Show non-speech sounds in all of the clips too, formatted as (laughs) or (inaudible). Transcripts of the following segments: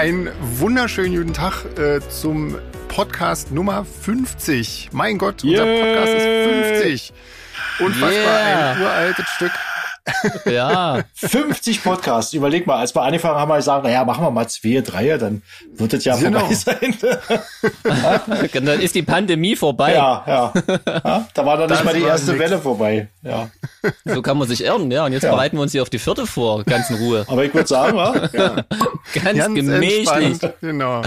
einen wunderschönen guten Tag äh, zum Podcast Nummer 50. Mein Gott, unser Yeah. Podcast ist 50. Unfassbar, Yeah. ein uraltes Stück. Ja, 50 Podcasts. Überleg mal, als wir angefangen haben, haben wir gesagt, naja, machen wir mal zwei, drei, dann wird es ja Genau. vorbei sein. (laughs) dann ist die Pandemie vorbei. ja, ja, ja. Da war noch nicht Das mal die erste nix. Welle vorbei. Ja. So kann man sich irren, ja. Und jetzt Ja. bereiten wir uns hier auf die vierte vor, ganz in Ruhe. Aber ich würde sagen, (laughs) ja, Ganz, Ganz gemächlich. entspannt. Genau,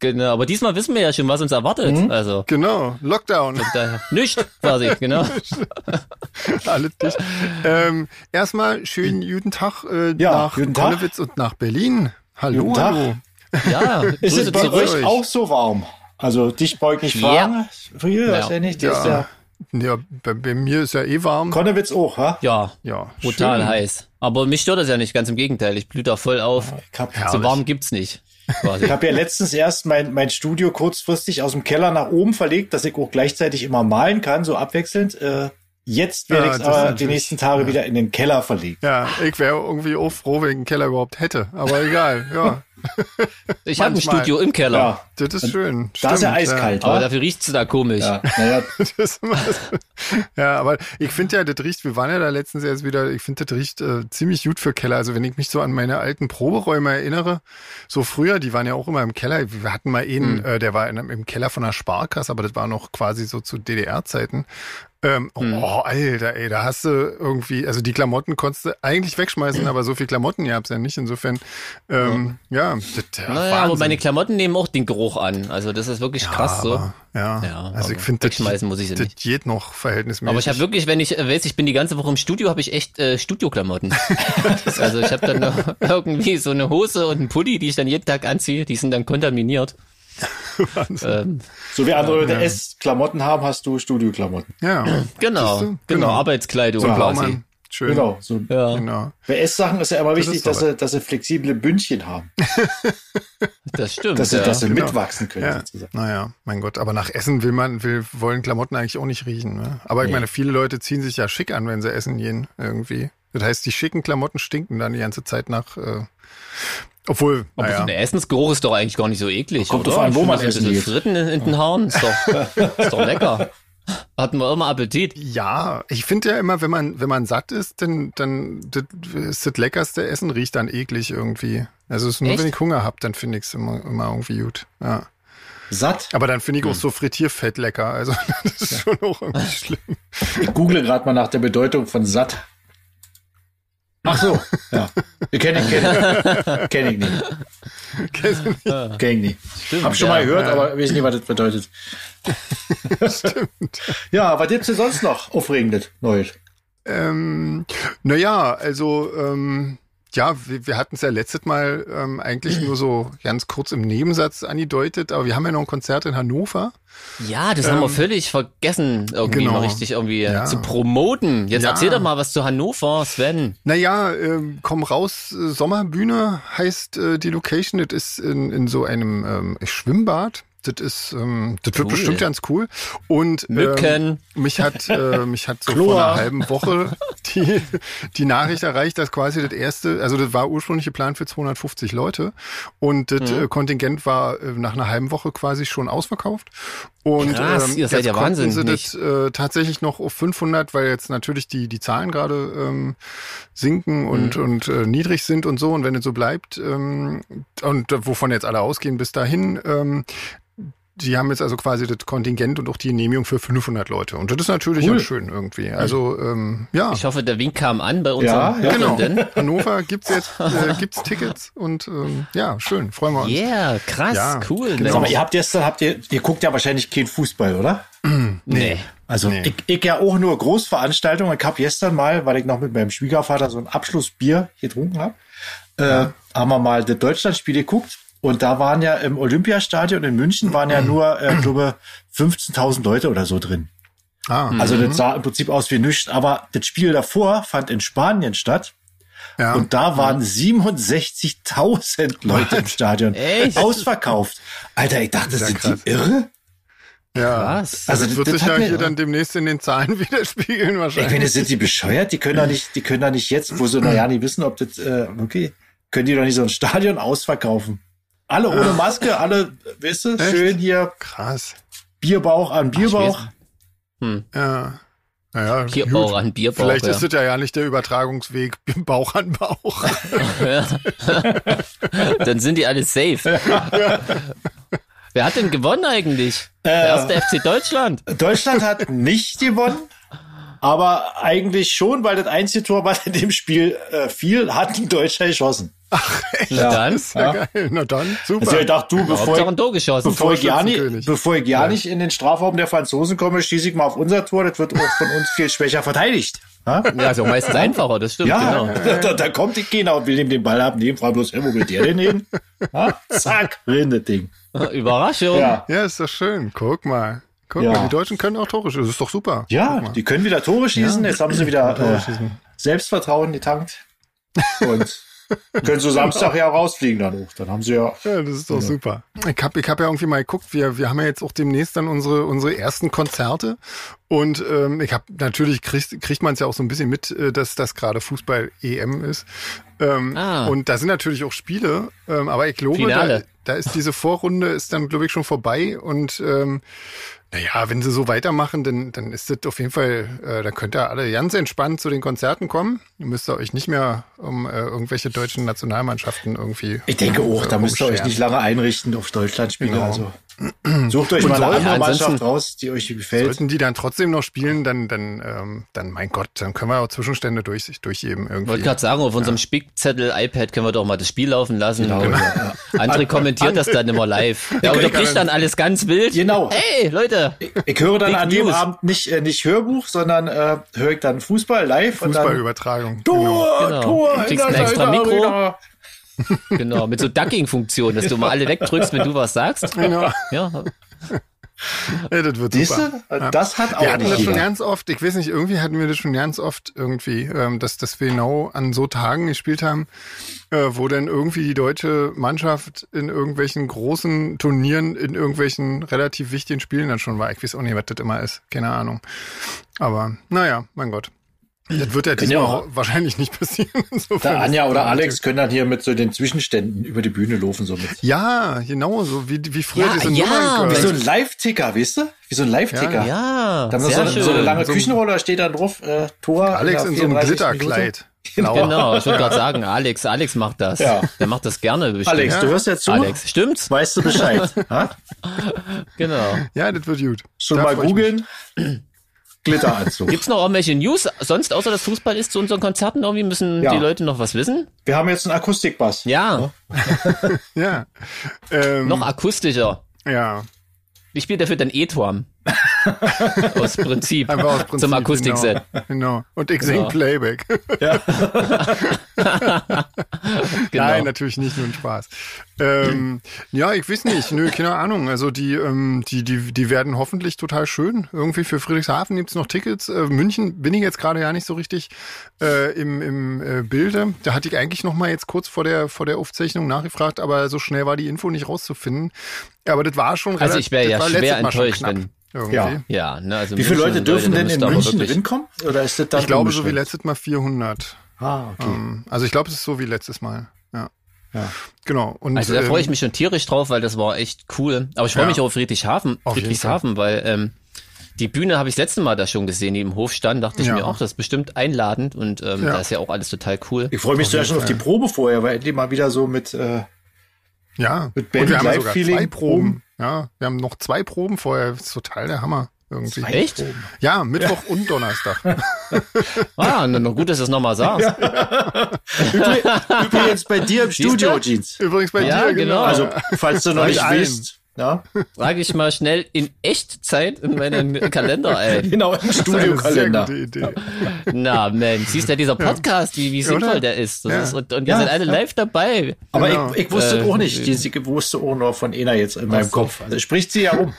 Genau. Aber diesmal wissen wir ja schon, was uns erwartet. Mhm. Also, genau. Lockdown. nicht quasi, genau. (laughs) Alles dicht. Ähm, erstmal schönen guten Tag äh, Ja, nach. Konnewitz und nach Berlin. Hallo, Guten Tag. hallo. Ja, ist es bei euch euch. auch so warm? Also dich ich nicht Ja. fragen. Früher, Ja. wahrscheinlich. Ist ja Ja, bei, bei mir ist ja eh warm. Konnewitz auch, ha? Ja, Ja, brutal schön. heiß. Aber mich stört das ja nicht, ganz im Gegenteil. Ich blühe da voll auf. Habe So warm gibt's nicht. (laughs) Quasi. ich hab ja letztens erst mein, mein Studio kurzfristig aus dem Keller nach oben verlegt, dass ich auch gleichzeitig immer malen kann, so abwechselnd. Äh, jetzt werde Ja, ich aber die nächsten Tage wieder in den Keller verlegt. Ja, ich wäre irgendwie auch froh, wenn ich einen Keller überhaupt hätte. Aber egal, ja. (laughs) Ich habe ein. Studio im Keller. Ja, Das ist schön. da ist ja eiskalt, Aber wa? dafür riecht's da komisch. Ja, naja, (laughs) Das (laughs) ja, aber ich finde ja, das riecht, wir waren ja da letztens erst wieder, ich finde, das riecht äh, ziemlich gut für Keller. Also wenn ich mich so an meine alten Proberäume erinnere, so früher, die waren ja auch immer im Keller. Wir hatten mal einen, äh, der war in, im Keller von einer Sparkasse, aber das war noch quasi so zu DDR-Zeiten. Ähm, Oh, Alter, ey, da hast du irgendwie, also die Klamotten konntest du eigentlich wegschmeißen, aber so viel Klamotten gab's ja nicht. Insofern, ähm, ja, das, ja Naja, aber meine Klamotten nehmen auch den Geruch an. Also das ist wirklich krass so. Aber, ja, Ja, also ich finde, das, wegschmeißen muss ich sie das nicht. geht noch verhältnismäßig. Aber ich habe wirklich, wenn ich äh, weiß, ich bin die ganze Woche im Studio, habe ich echt äh, Studioklamotten. (laughs) also ich habe dann noch (laughs) irgendwie so eine Hose und einen Pulli, die ich dann jeden Tag anziehe, die sind dann kontaminiert. (laughs) ähm, so wie andere Leute S-Klamotten haben, hast du Studioklamotten. Ja, genau, du? genau, Genau. Arbeitskleidung so quasi. Schön. Genau. So. Ja, Genau. Bei S-Sachen ist ja immer wichtig, ist doch dass sie, dass sie flexible Bündchen haben, (laughs) das stimmt. dass sie, ja. dass sie genau. mitwachsen können. Ja, sozusagen. naja, mein Gott, aber nach Essen will man, will, wollen Klamotten eigentlich auch nicht riechen. Ne? Aber ich Nee. meine, viele Leute ziehen sich ja schick an, wenn sie essen gehen, irgendwie. Das heißt, die schicken Klamotten stinken dann die ganze Zeit nach, äh, obwohl, Aber so naja, ein Essensgeruch ist doch eigentlich gar nicht so eklig, Kommt drauf an, wo Ich man so essen ein geht. Fritten in, in den Haaren ist doch, (laughs) ist doch lecker. Hatten wir immer Appetit. ja, ich finde ja immer, wenn man, wenn man satt ist, dann, dann das ist das leckerste Essen riecht dann eklig irgendwie. Also es ist nur, Echt? wenn ich Hunger hab, dann finde ich es immer, immer irgendwie gut. Ja. Satt? Aber dann finde ich auch Hm. so Frittierfett lecker. Also (laughs) das ist schon auch irgendwie schlimm. Ich google gerade mal nach der Bedeutung von satt. Ach so, ja. Kenne ich, kenn ich, kenn ich nicht. Kenn ich nicht. Stimmt, Hab schon ja. mal gehört, ja. aber weiß nicht, was das bedeutet. (laughs) Ja, was gibt's denn sonst noch Aufregendes Neues? Ähm, naja, also ähm, ja, wir, wir hatten es ja letztes Mal ähm, eigentlich nur so ganz kurz im Nebensatz angedeutet, aber wir haben ja noch ein Konzert in Hannover. Ja, das haben wir völlig vergessen, irgendwie genau. mal richtig irgendwie Ja. zu promoten. Jetzt Ja. erzähl doch mal was zu Hannover, Sven. Naja, ähm, komm raus, äh, Sommerbühne heißt äh, die Location. Das ist in, in so einem ähm, Schwimmbad. Das ist, ähm, das wird Cool. bestimmt ganz cool. Und ähm, mich hat, äh, mich hat so Chlor. vor einer halben Woche (laughs) die, die Nachricht erreicht, dass quasi das erste, also das war ursprünglich geplant für 250 Leute und das Mhm. äh, Kontingent war äh, nach einer halben Woche quasi schon ausverkauft. Und Krass, ihr seid jetzt ja wahnsinnig. sie das äh, tatsächlich noch auf 500, weil jetzt natürlich die die Zahlen gerade ähm, sinken und Mhm. und äh, niedrig sind und so und wenn es so bleibt ähm, und äh, wovon jetzt alle ausgehen bis dahin. Ähm, die haben jetzt also quasi das Kontingent und auch die Genehmigung für 500 Leute. Und das ist natürlich Cool. ganz schön irgendwie. Also, ähm, ja. Ich hoffe, der Wink kam an bei Ja, unseren ja. Genau. Hannover gibt's jetzt äh, gibt's Tickets und ähm, ja, schön, freuen wir uns. Yeah, krass, Ja, cool. genau. Sag mal, ihr habt gestern, habt ihr, ihr guckt ja wahrscheinlich kein Fußball, oder? Nee. Also Nee. ich, ich ja auch nur Großveranstaltungen. Ich habe gestern mal, weil ich noch mit meinem Schwiegervater so ein Abschlussbier getrunken habe, äh, haben wir mal das Deutschlandspiel geguckt. Und da waren ja im Olympiastadion in München waren ja nur, äh, glaube 15.000 Leute oder so drin. Ah, Also das sah im Prinzip aus wie nichts. Aber das Spiel davor fand in Spanien statt. ja. Und da waren 67.000 (laughs) Leute im Stadion. Echt? Ausverkauft. Alter, ich dachte, Ja, sind krass. die irre? ja. Krass. Also das das- wird das sich ja hier dann demnächst in den Zahlen (laughs) widerspiegeln Ich wahrscheinlich. meine, sind die bescheuert? Die können doch nicht, die können doch nicht jetzt, wo sie noch ja nicht wissen, ob das, äh, okay, können die doch nicht so ein Stadion ausverkaufen. Alle ohne Maske, alle, weißt du, schön hier Krass. Bierbauch an Bierbauch. Ja. Naja, Bierbauch gut. an Bierbauch. Vielleicht ja. ist das ja ja nicht der Übertragungsweg (laughs) Bauch an Bauch. (laughs) (laughs) Dann sind die alle safe. Wer hat denn gewonnen eigentlich? Äh. Der erste FC Deutschland. Deutschland hat nicht gewonnen, aber eigentlich schon, weil das einzige Tor, was in dem Spiel äh, fiel, hat ein Deutscher geschossen. Na dann. ist ja, Ja. geil. Na dann, super. Also ich dachte, du, bevor ich, Tor geschossen. bevor ich ja nicht, bevor ich ja nicht in den Strafraum der Franzosen komme, schieße ich mal auf unser Tor. Das wird auch von uns viel schwächer verteidigt. Ja, Ja, ist auch meistens einfacher, das stimmt, ja genau. (laughs) da, da, da kommt die Keiner und will ihm den Ball abnehmen, fragt bloß, hey, wo will der denn hin? Ja, zack, drin das Ding. (laughs) Überraschung. Ja. Ja, ist doch schön. Guck mal. Guck Ja. mal, die Deutschen können auch Tore schießen. Das ist doch super. Ja, die können wieder Tore schießen. Jetzt haben sie wieder äh. Selbstvertrauen getankt. Und (laughs) können so Samstag ja rausfliegen dann auch. Dann haben sie ja. Ja, das ist doch super. Ich habe ich hab ja irgendwie mal geguckt, wir, wir haben ja jetzt auch demnächst dann unsere, unsere ersten Konzerte. Und ähm, ich habe natürlich kriegt, kriegt man es ja auch so ein bisschen mit, äh, dass das gerade Fußball-EM ist. Ähm, Ah. Und da sind natürlich auch Spiele, ähm, aber ich glaube, Finale. da ist diese Vorrunde ist dann, glaube ich, schon vorbei. Und ähm, naja, wenn sie so weitermachen, dann, dann ist das auf jeden Fall, äh, dann könnt ihr alle ganz entspannt zu den Konzerten kommen. Ihr müsst euch nicht mehr um äh, irgendwelche deutschen Nationalmannschaften irgendwie. Ich denke auch, da äh, müsst ihr euch nicht lange einrichten auf Deutschlandspiele. Genau. Also sucht euch Und mal eine andere ja, Mannschaft raus, die euch gefällt. Sollten die dann trotzdem noch spielen, dann, dann, ähm, dann, mein Gott, dann können wir auch Zwischenstände durch, durchgeben Ich wollte irgendwie. gerade sagen, auf unserem Spickzettel iPad können wir doch mal das Spiel laufen lassen. Genau, Und ja, André kommentiert das dann immer live. Ja, unterbricht dann alles ganz wild. Genau. Hey, Leute. Ich höre dann Big an dem News. Abend nicht, äh, nicht Hörbuch, sondern äh, höre ich dann Fußball live und dann Fußballübertragung. Tor, Genau. Tor, Du kriegst in ein extra Mikro. Arena. Genau, mit so Ducking-Funktion, dass du mal alle wegdrückst, wenn du was sagst. Genau. Ja, Ja, das wird Siehst super. du? Das hat auch Wir hatten nicht das schon ganz oft, ich weiß nicht, irgendwie hatten wir das schon ganz oft irgendwie, ähm, dass, dass wir genau an so Tagen gespielt haben, äh, wo dann irgendwie die deutsche Mannschaft in irgendwelchen großen Turnieren, in irgendwelchen relativ wichtigen Spielen dann schon war. Ich weiß auch nicht, was das immer ist. Keine Ahnung. Aber naja, mein Gott. Das wird ja diesmal auch- wahrscheinlich nicht passieren. (laughs) Insofern ist Anja oder Alex können dann hier mit so den Zwischenständen über die Bühne laufen, so mit. Ja, genau, so wie, wie früher Ja, diese ja, Nummern. Wie so ein Live-Ticker, weißt du? Wie so ein Live-Ticker. ja, Da haben wir sehr so, eine, schön. so eine lange So Küchenrolle, steht dann drauf, äh, Tor. Alex in so einem 34. Glitterkleid. Genau. Genau, ich wollte gerade sagen, Alex, Alex macht das. Ja. Der macht das gerne bestimmt. Alex, du hörst ja zu. Alex, stimmt's? Weißt du Bescheid? (laughs) ha? Genau. Ja, das wird gut. Schon Da mal googeln. Glitteranzug. Gibt's noch irgendwelche News sonst, außer dass Fußball ist zu unseren Konzerten? Irgendwie müssen Ja. die Leute noch was wissen? Wir haben jetzt einen Akustikbass. Ja, Ja. (laughs) Ähm, noch akustischer. Ja. Ich spiele dafür dann E-Torm. (laughs) aus Prinzip. Einfach aus Prinzip. Zum Akustikset. Genau. genau. Und ich Genau. sing Playback. (laughs) (laughs) Genau. Nein, natürlich nicht, nur ein Spaß. Ähm, ja, ich weiß nicht, nö, keine Ahnung. Also die, ähm, die, die, die werden hoffentlich total schön. Irgendwie für Friedrichshafen gibt's noch Tickets. Äh, München bin ich jetzt gerade ja nicht so richtig äh, im, im äh, Bilde. Da hatte ich eigentlich noch mal jetzt kurz vor der, vor der Aufzeichnung nachgefragt, aber so schnell war die Info nicht rauszufinden. Aber das war schon Also ich wäre ja schwer enttäuscht, wenn- Irgendwie. Ja. Ja, ne, also Wie viele Leute dürfen da denn in München wirklich- rinkommen? Oder ist das dann Ich glaube, so wie letztes Mal 400. Ah, okay. Ähm, Also ich glaube, es ist so wie letztes Mal. Ja. Ja. Genau. Und, Also da freue ich ähm, mich schon tierisch drauf, weil das war echt cool. Aber ich freue Ja. mich auch auf Friedrichshafen, Auf Friedrichshafen, weil ähm, die Bühne habe ich das letzte Mal da schon gesehen, die im Hof stand, dachte ich Ja. mir auch, das ist bestimmt einladend und ähm, Ja. da ist ja auch alles total cool. Ich freue mich ja schon auf die Probe vorher, weil endlich mal wieder so mit, äh, Ja, Mit und Band wir haben sogar Feeling zwei Proben. Ja, wir haben noch zwei Proben vorher. Das ist total der Hammer irgendwie. Echt? Ja, Mittwoch und Donnerstag. (laughs) Ah, na, na gut, dass du es nochmal sagst. Übrig- übrigens bei dir im Studio, du? Jeans. Übrigens bei Ja, dir, genau. genau. Also, falls du noch nicht allen. weißt, ja, Frage ich mal schnell in Echtzeit in meinen Kalender ein. (laughs) genau, im ist Studiokalender. Na, Mensch, siehst du, dieser Podcast, wie, wie sinnvoll Oder? der ist. Das Ja. ist und, und ihr Ja. seid alle live dabei. Aber Genau. ich, ich wusste Äh, auch nicht, Jeans, ich wusste auch nur von einer jetzt in meinem. Kopf. Also spricht sie ja rum.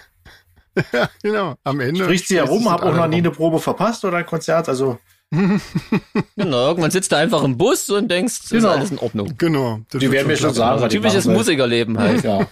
(laughs) Genau, am Ende. Spricht sie ja rum, sind hab auch noch nie eine Probe verpasst oder ein Konzert, also (laughs) Genau, irgendwann sitzt du einfach im Bus und denkst, ist Genau. alles in Ordnung. Genau. das die werden mir schon sagen, was die Typisches Musikerleben halt. Ja.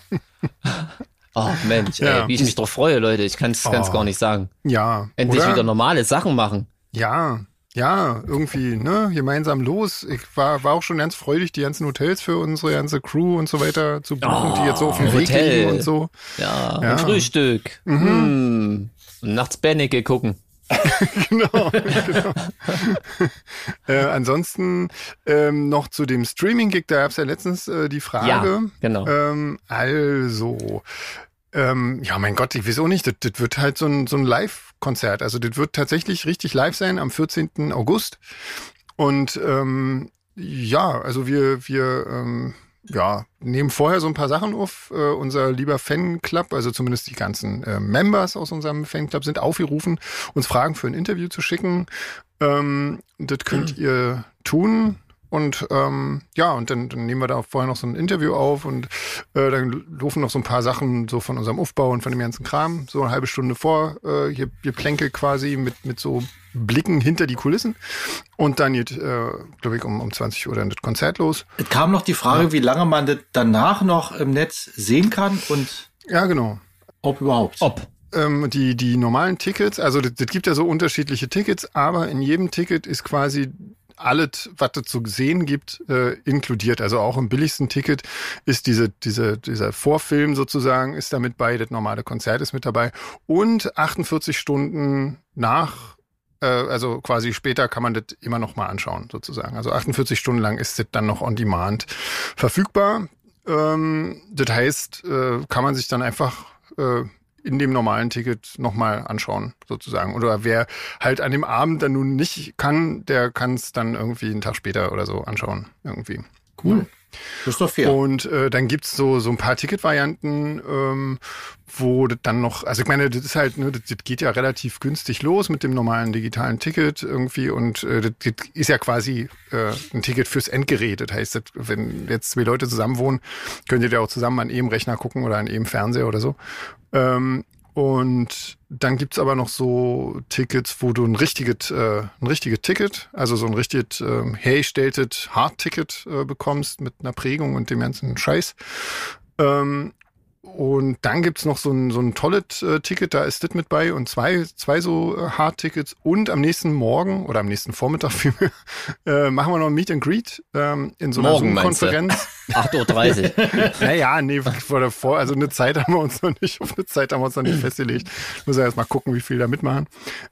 Oh Mensch, Ja. ey, wie ich mich drauf freue, Leute. Ich kann es Oh. gar nicht sagen. Ja. Endlich oder? wieder normale Sachen machen. Ja. ja, irgendwie, ne, gemeinsam los. Ich war, war auch schon ganz freudig, die ganzen Hotels für unsere ganze Crew und so weiter zu buchen, Oh, die jetzt so auf dem Weg liegen und so. Ja, Ja. Frühstück. Mhm. Hm. Und nachts Bennecke gucken. (laughs) genau, genau. (laughs) äh, ansonsten ähm, noch zu dem Streaming-Gig, da gab es ja letztens äh, die Frage. Ja, genau. Ähm, also, ähm, ja, mein Gott, ich weiß auch nicht, das, das wird halt so ein, so ein Live-Konzert. Also das wird tatsächlich richtig live sein am 14. August. Und ähm, ja, also wir, wir ähm, ja, nehmen vorher so ein paar Sachen auf. Äh, unser lieber Fanclub, also zumindest die ganzen äh, Members aus unserem Fanclub sind aufgerufen, uns Fragen für ein Interview zu schicken. Ähm, das könnt (clears throat) ihr tun. Und ähm, ja, und dann, dann nehmen wir da vorher noch so ein Interview auf und äh, dann laufen noch so ein paar Sachen so von unserem Aufbau und von dem ganzen Kram, so eine halbe Stunde vor, äh, hier, hier Plänke quasi mit, mit so Blicken hinter die Kulissen. Und dann geht, äh, glaube ich, um, um 20 Uhr dann das Konzert los. Es kam noch die Frage, wie lange man das danach noch im Netz sehen kann und Ja, genau. ob überhaupt. Ob. Ähm, die, die normalen Tickets, also das, das gibt ja so unterschiedliche Tickets, aber in jedem Ticket ist quasi alles, was es zu sehen gibt, äh, inkludiert. Also auch im billigsten Ticket ist diese, diese, dieser Vorfilm sozusagen, ist damit bei, das normale Konzert ist mit dabei. Und 48 Stunden nach, äh, also quasi später kann man das immer noch mal anschauen, sozusagen. Also 48 Stunden lang ist das dann noch on demand verfügbar. Ähm, das heißt, äh, kann man sich dann einfach äh, in dem normalen Ticket nochmal anschauen, sozusagen. Oder wer halt an dem Abend dann nun nicht kann, der kann es dann irgendwie einen Tag später oder so anschauen, irgendwie. Cool. Das ist doch fair. Und äh, dann gibt's so, so ein paar Ticketvarianten, ähm, wo das dann noch, also ich meine, das ist halt, ne, das, das geht ja relativ günstig los mit dem normalen digitalen Ticket irgendwie und äh, das, das ist ja quasi äh, ein Ticket fürs Endgerät. Das heißt, das, wenn jetzt zwei Leute zusammen wohnen, könnt ihr ja auch zusammen an einem Rechner gucken oder an einem Fernseher oder so. Ähm, und dann gibt's aber noch so Tickets, wo du ein richtiges, äh, ein richtiges Ticket, also so ein richtiges ähm, hergestelltes Hardticket äh, bekommst mit einer Prägung und dem ganzen Scheiß. Ähm, und dann gibt's noch so ein, so ein tolles äh, Ticket, da ist das mit bei und zwei, zwei so äh, Hard-Tickets. Und am nächsten Morgen oder am nächsten Vormittag (laughs) vielmehr, äh, machen wir noch ein Meet and Greet ähm, in so einer Morgen? Zoom-Konferenz. (laughs) 8.30 Uhr. (laughs) Naja, nee, vor davor, also eine Zeit haben wir uns noch nicht, auf eine Zeit haben wir uns noch nicht festgelegt. Müssen wir erst mal gucken, wie viel da mitmachen.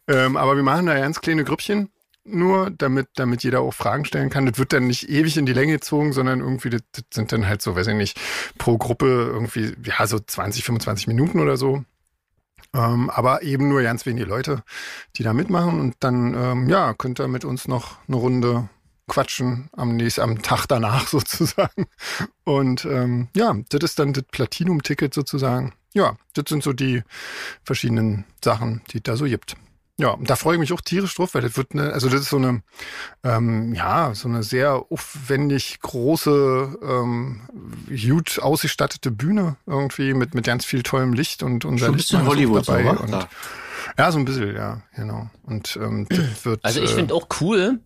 Ähm, aber wir machen da ganz kleine Grüppchen nur, damit, damit jeder auch Fragen stellen kann. Das wird dann nicht ewig in die Länge gezogen, sondern irgendwie, das, das sind dann halt so, weiß ich nicht, pro Gruppe irgendwie, ja, so 20, 25 Minuten oder so. Ähm, aber eben nur ganz wenige Leute, die da mitmachen. Und dann, ähm, ja, könnt ihr mit uns noch eine Runde quatschen am nächsten, am Tag danach (laughs) sozusagen. Und ähm, ja, das ist dann das Platinum-Ticket sozusagen. Ja, das sind so die verschiedenen Sachen, die es da so gibt. Ja, da freue ich mich auch tierisch drauf, weil das wird eine, also das ist so eine, ähm, ja, so eine sehr aufwendig große, ähm, gut ausgestattete Bühne irgendwie mit, mit ganz viel tollem Licht und unser Schon ein Licht bisschen Hollywood, so, wa? und, Da. ja, so ein bisschen, ja, genau. Und ähm, das (clears throat) wird. Also ich äh, finde auch cool,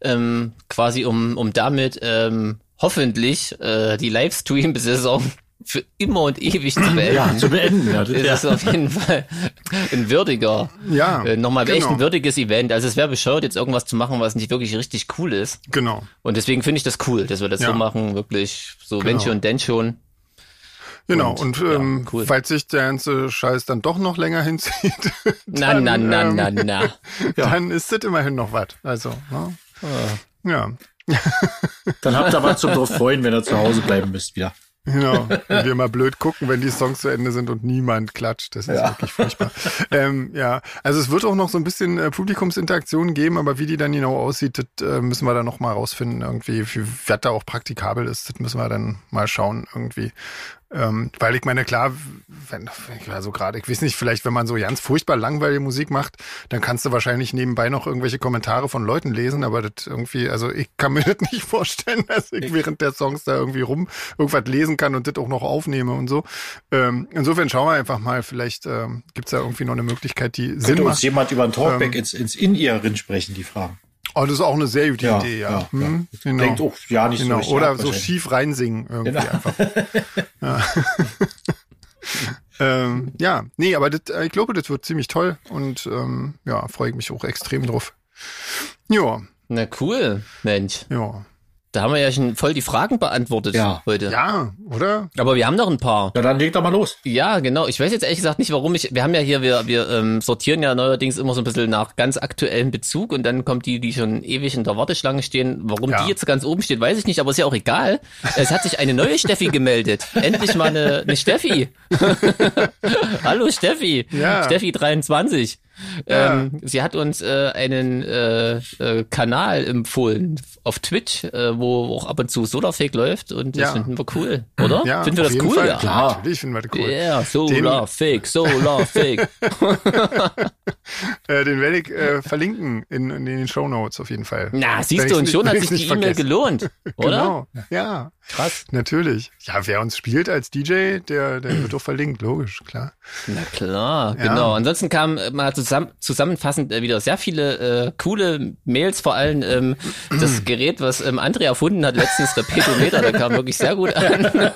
ähm, quasi um, um damit ähm, hoffentlich äh, die Livestream-Saison für immer und ewig zu (clears throat) beenden. Ja, zu beenden. Ja, das, ist ja. auf jeden Fall ein würdiger, ja, äh, nochmal echt genau, ein würdiges Event. Also es wäre bescheuert, jetzt irgendwas zu machen, was nicht wirklich richtig cool ist. Genau. Und deswegen finde ich das cool, dass wir das Ja. so machen, wirklich so wenn Genau. schon, denn schon. Genau, Und, und, ja, ähm, cool. falls sich der ganze Scheiß dann doch noch länger (laughs) hinzieht, Na, dann, na, na, ähm, na, na. (laughs) dann ist das immerhin noch was. Also, ne? ja, Dann habt ihr was zum drauf freuen, wenn ihr zu Hause bleiben müsst wieder. Genau. Wenn wir mal blöd gucken, wenn die Songs zu Ende sind und niemand klatscht. Das ist Ja. wirklich furchtbar. ähm, ja, also es wird auch noch so ein bisschen äh, Publikumsinteraktion geben, aber wie die dann genau aussieht, das äh, müssen wir dann noch mal rausfinden. Irgendwie, wie was da auch praktikabel ist, das müssen wir dann mal schauen irgendwie. Ähm, weil ich meine, klar, wenn, also gerade, ich weiß nicht, vielleicht, wenn man so ganz furchtbar langweilige Musik macht, dann kannst du wahrscheinlich nebenbei noch irgendwelche Kommentare von Leuten lesen, aber das irgendwie, also ich kann mir (laughs) das nicht vorstellen, dass ich während der Songs da irgendwie rum irgendwas lesen kann und das auch noch aufnehme und so. Ähm, insofern schauen wir einfach mal, vielleicht ähm, gibt's da irgendwie noch eine Möglichkeit, die Sinn Könnte uns macht. jemand über ein Talkback Ähm, ins, ins In-Ear rin sprechen, die Fragen. Oh, das ist auch eine sehr gute Ja, Idee, ja. ja, Hm, ja. Genau. Denkt auch ja nicht so genau. richtig Oder so schief reinsingen irgendwie Genau. einfach. (laughs) Ja. ähm, ja, nee, aber das, äh, ich glaube, das wird ziemlich toll und ähm, ja, freue ich mich auch extrem drauf. Ja. Na cool, Mensch. Ja. Da haben wir ja schon voll die Fragen beantwortet Ja. heute. Ja, oder? Aber wir haben noch ein paar. Ja, dann leg doch mal los. Ja, genau. Ich weiß jetzt ehrlich gesagt nicht, warum ich. Wir haben ja hier, wir, wir ähm, sortieren ja neuerdings immer so ein bisschen nach ganz aktuellem Bezug und dann kommt die, die schon ewig in der Warteschlange stehen. Warum Ja. die jetzt ganz oben steht, weiß ich nicht, aber ist ja auch egal. Es hat sich eine neue Steffi gemeldet. (laughs) Endlich mal eine, eine Steffi. (laughs) (laughs) Hallo Steffi. Ja. Steffi 23. Ja. Ähm, sie hat uns äh, einen äh, äh, Kanal empfohlen auf Twitch, äh, wo auch ab und zu Solarfake läuft und das Ja. finden wir cool, oder? Ja, finden wir das cool? Fall. Ja. Klar. Natürlich finden wir das cool. Ja, Solar Fake, Solar Fake. (laughs) (laughs) Äh, den werde ich äh, verlinken in, in den Show Notes auf jeden Fall. Na, siehst du, und schon hat sich die E-Mail gelohnt, (laughs) oder? Genau. Ja, Krass. natürlich. Ja, wer uns spielt als DJ, der, der wird auch verlinkt, logisch, klar. Na klar, genau. Ansonsten äh, mal zusammen, zusammenfassend äh, wieder sehr viele äh, coole Mails, vor allem ähm, das (clears throat) Gerät, was ähm, André erfunden hat, letztens der Petometer, der kam wirklich sehr gut an. (laughs)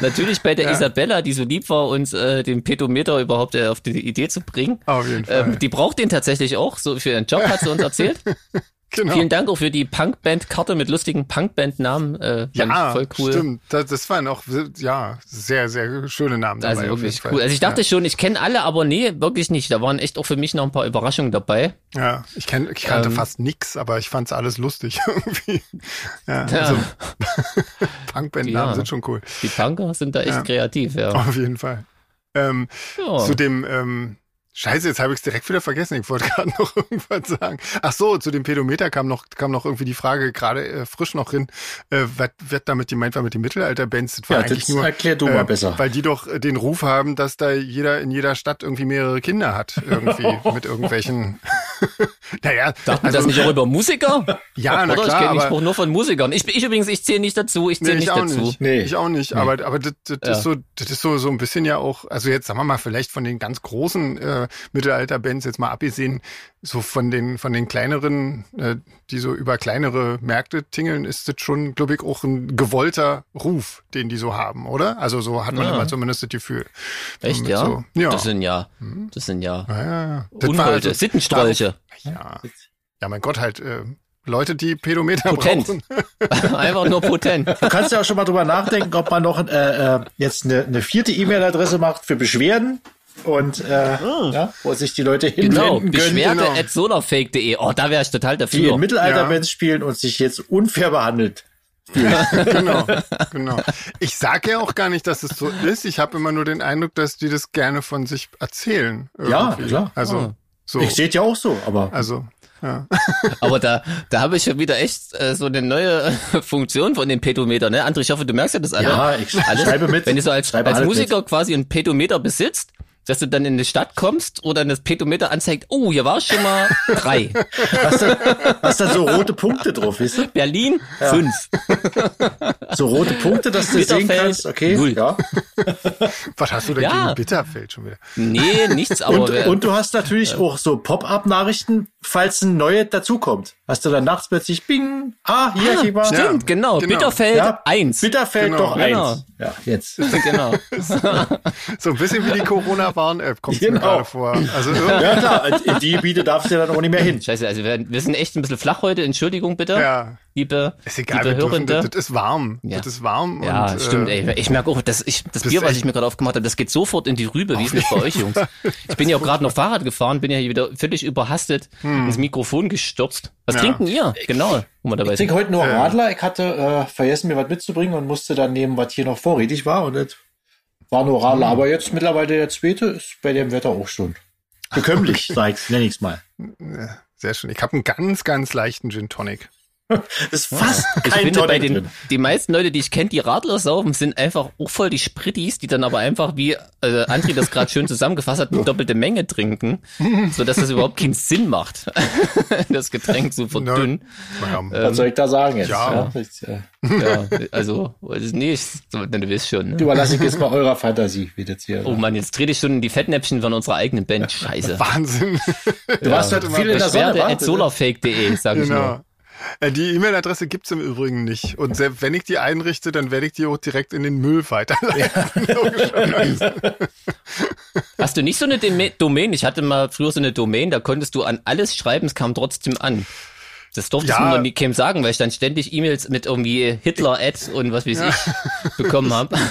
Natürlich bei der Isabella, die so lieb war, uns äh, den Petometer überhaupt äh, auf die Idee zu bringen. Auf jeden Fall. Ähm, die braucht den tatsächlich auch, so für ihren Job hat sie uns erzählt. (laughs) genau. Vielen Dank auch für die Punkband-Karte mit lustigen Punkband-Namen. Äh, ja, voll cool. stimmt. Das, das waren auch ja sehr, sehr schöne Namen dabei. Also wirklich cool. Also ich dachte schon, ich kenne alle, aber nee, wirklich nicht. Da waren echt auch für mich noch ein paar Überraschungen dabei. Ja, ja ich, kenn, ich kannte Ähm, fast nix, aber ich fand's alles lustig (laughs) irgendwie. Ja, Ja. also (laughs) Punkband-Namen Ja. sind schon cool. Die Punker sind da echt Ja. kreativ, ja. Auf jeden Fall. Ähm, ja. Zu dem, ähm, Scheiße, jetzt habe ich es direkt wieder vergessen. Ich wollte (laughs) gerade noch irgendwas sagen. Ach so, zu dem Pedometer kam noch, kam noch irgendwie die Frage, gerade äh, frisch noch hin, äh, was wird damit gemeint war mit den Mittelalter-Bands? Das war Ja, eigentlich das nur, erklär du mal besser. Weil die doch äh, den Ruf haben, dass da jeder in jeder Stadt irgendwie mehrere Kinder hat. Irgendwie (laughs) mit irgendwelchen. (laughs) naja, Dachten das nicht auch über Musiker? ja, na Oder? ich klar, kenne den Spruch nur von Musikern. Ich, ich übrigens, ich zähle nicht dazu, ich zähle Nee, ich nicht auch dazu. nicht. Nee. Ich auch nicht. Aber, aber das, das Ja. ist so, das ist so, so ein bisschen ja auch, also jetzt sagen wir mal, vielleicht von den ganz großen äh, Mittelalter-Bands jetzt mal abgesehen, so von den, von den kleineren, äh, die so über kleinere Märkte tingeln, ist das schon, glaube ich, auch ein gewollter Ruf, den die so haben, oder? Also so hat man Ja. immer zumindest das Gefühl. Echt, ja? So, ja. Das sind ja, das sind ja ja, ja, ja. Das war Unholde, also- Sittenstrolche. Ja. ja, mein Gott, halt, äh, Leute, die Pedometer Potent. brauchen. (laughs) Einfach nur potent. Du kannst ja auch schon mal drüber nachdenken, ob man noch äh, äh, jetzt eine, eine vierte E-Mail-Adresse macht für Beschwerden und äh, ja, wo sich die Leute Genau, hinwenden können, beschwerde genau. at solarfake.de. Oh, da wäre ich total die dafür. in Mittelalter-Bands spielen und sich jetzt unfair behandelt. (laughs) genau, genau. Ich sage ja auch gar nicht, dass es so ist. Ich habe immer nur den Eindruck, dass die das gerne von sich erzählen. Ja, irgendwie. klar. Also, Ah. so. Ich sehe ja auch so, aber Also, ja. (laughs) Aber da, da habe ich ja wieder echt äh, so eine neue (laughs) Funktion von dem Pedometer. Ne? André, ich hoffe, du merkst ja das alle. ja, ich schreibe mit. Wenn du so als, als alles Musiker quasi einen Pedometer besitzt, dass du dann in eine Stadt kommst oder das Pedometer anzeigt, oh, hier war schon mal drei. Hast du, hast dann so rote Punkte drauf, weißt du? Berlin, fünf. So rote Punkte, dass du sehen kannst, okay, null. ja. Was hast du denn Ja. gegen Bitterfeld schon wieder? Nee, nichts, aber Und, wer- und du hast natürlich auch so Pop-up-Nachrichten, falls ein neues dazukommt. Hast du dann nachts plötzlich Bing, ah, hier, guck mal. stimmt. Stimmt, genau. genau. Bitterfeld Ja, eins. Bitterfeld Genau, doch genau. eins. Ja, jetzt. genau. (laughs) So ein bisschen wie die Corona-Warn-App kommt mir Genau. gerade vor. Also Ja klar, in die Gebiete darfst du ja dann auch nicht mehr hin. Scheiße, also wir, wir sind echt ein bisschen flach heute. Entschuldigung bitte, ja, liebe, ist egal, liebe wir dürfen, Hörende. das, das ist warm. Ja. Das ist warm. Ja, und, stimmt, äh, ey. Ich merke auch, dass ich, das Bier, was ich mir gerade aufgemacht habe, das geht sofort in die Rübe. Wie ist das bei euch, Jungs? (laughs) Ich bin ja auch gerade noch Fahrrad gefahren, bin ja hier wieder völlig überhastet ins Mikrofon gestürzt. Was Hm. Ja. trinken ihr? Genau, wo wir dabei Ich trinke heute nur Radler. Ich hatte äh, vergessen, mir was mitzubringen und musste dann nehmen, was hier noch vorrätig war. Und das war nur Radler. Aber jetzt mittlerweile der zweite ist bei dem Wetter auch schon bekömmlich, sag ich, nenn ich's mal. Sehr schön. Ich habe einen ganz, ganz leichten Gin Tonic. Das ist fast Ich kein finde, bei den drin. die meisten Leute, die ich kenne, die Radler saufen, sind einfach auch voll die Sprittis, die dann aber einfach, wie äh, André das gerade schön zusammengefasst hat, eine doppelte Menge trinken, so dass das überhaupt keinen Sinn macht, (laughs) das Getränk zu verdünnen. Ja, Was soll ich da sagen jetzt? Ja. Das, äh, Ja, also, nicht, so, du weißt schon. Ne? überlasse ich jetzt mal eurer Fantasie, wie das hier. Oh Mann, jetzt trete ich schon in die Fettnäpfchen von unserer eigenen Band. Scheiße. (laughs) Wahnsinn. du warst halt viel in der Sonne, at solarfake.de, sag ich Genau. nur. Äh, Die E-Mail-Adresse gibt's im Übrigen nicht. Und selbst wenn ich die einrichte, dann werde ich die auch direkt in den Müll weiterleiten. Was (laughs) Hast du nicht so eine Deme- Domain? Ich hatte mal früher so eine Domain, da konntest du an alles schreiben, es kam trotzdem an. Das durfte Ja. ich mir noch nie keinem sagen, weil ich dann ständig E-Mails mit irgendwie Hitler-Ad und was weiß ich bekommen habe. (laughs)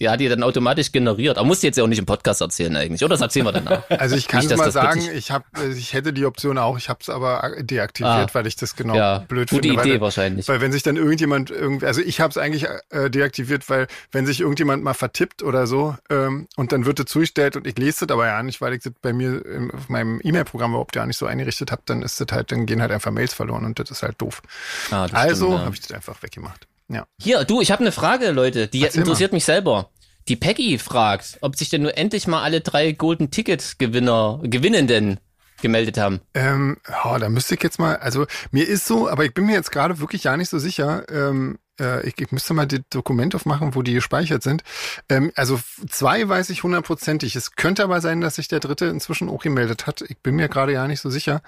Die hat die dann automatisch generiert. Aber musst du jetzt ja auch nicht im Podcast erzählen eigentlich. Oder das erzählen wir danach. (laughs) Also ich kann Nicht, mal sagen, ich hab, ich hätte die Option auch, ich habe es aber deaktiviert, Ah. weil ich das genau ja, blöd gute finde. Idee weil, wahrscheinlich. Weil wenn sich dann irgendjemand irgendwie, also ich habe es eigentlich äh, deaktiviert, weil wenn sich irgendjemand mal vertippt oder so ähm, und dann wird das zugestellt und ich lese das aber ja nicht, weil ich das bei mir im, auf meinem E-Mail-Programm überhaupt ja nicht so eingerichtet habe, dann ist das halt, dann gehen halt einfach Mails verloren und das ist halt doof. Ah, das also ja. habe ich das einfach weggemacht. Ja. Hier, du, ich habe eine Frage, Leute, die Erzähl interessiert mich selber. Die Peggy fragt, ob sich denn nur endlich mal alle drei Golden Ticket Gewinner, Gewinnenden gemeldet haben. Ähm, oh, da müsste ich jetzt mal, also mir ist so, aber ich bin mir jetzt gerade wirklich gar nicht so sicher. Ähm, äh, ich, ich müsste mal das Dokument aufmachen, wo die gespeichert sind. Ähm, also zwei weiß ich hundertprozentig. Es könnte aber sein, dass sich der dritte inzwischen auch gemeldet hat. Ich bin mir gerade gar nicht so sicher.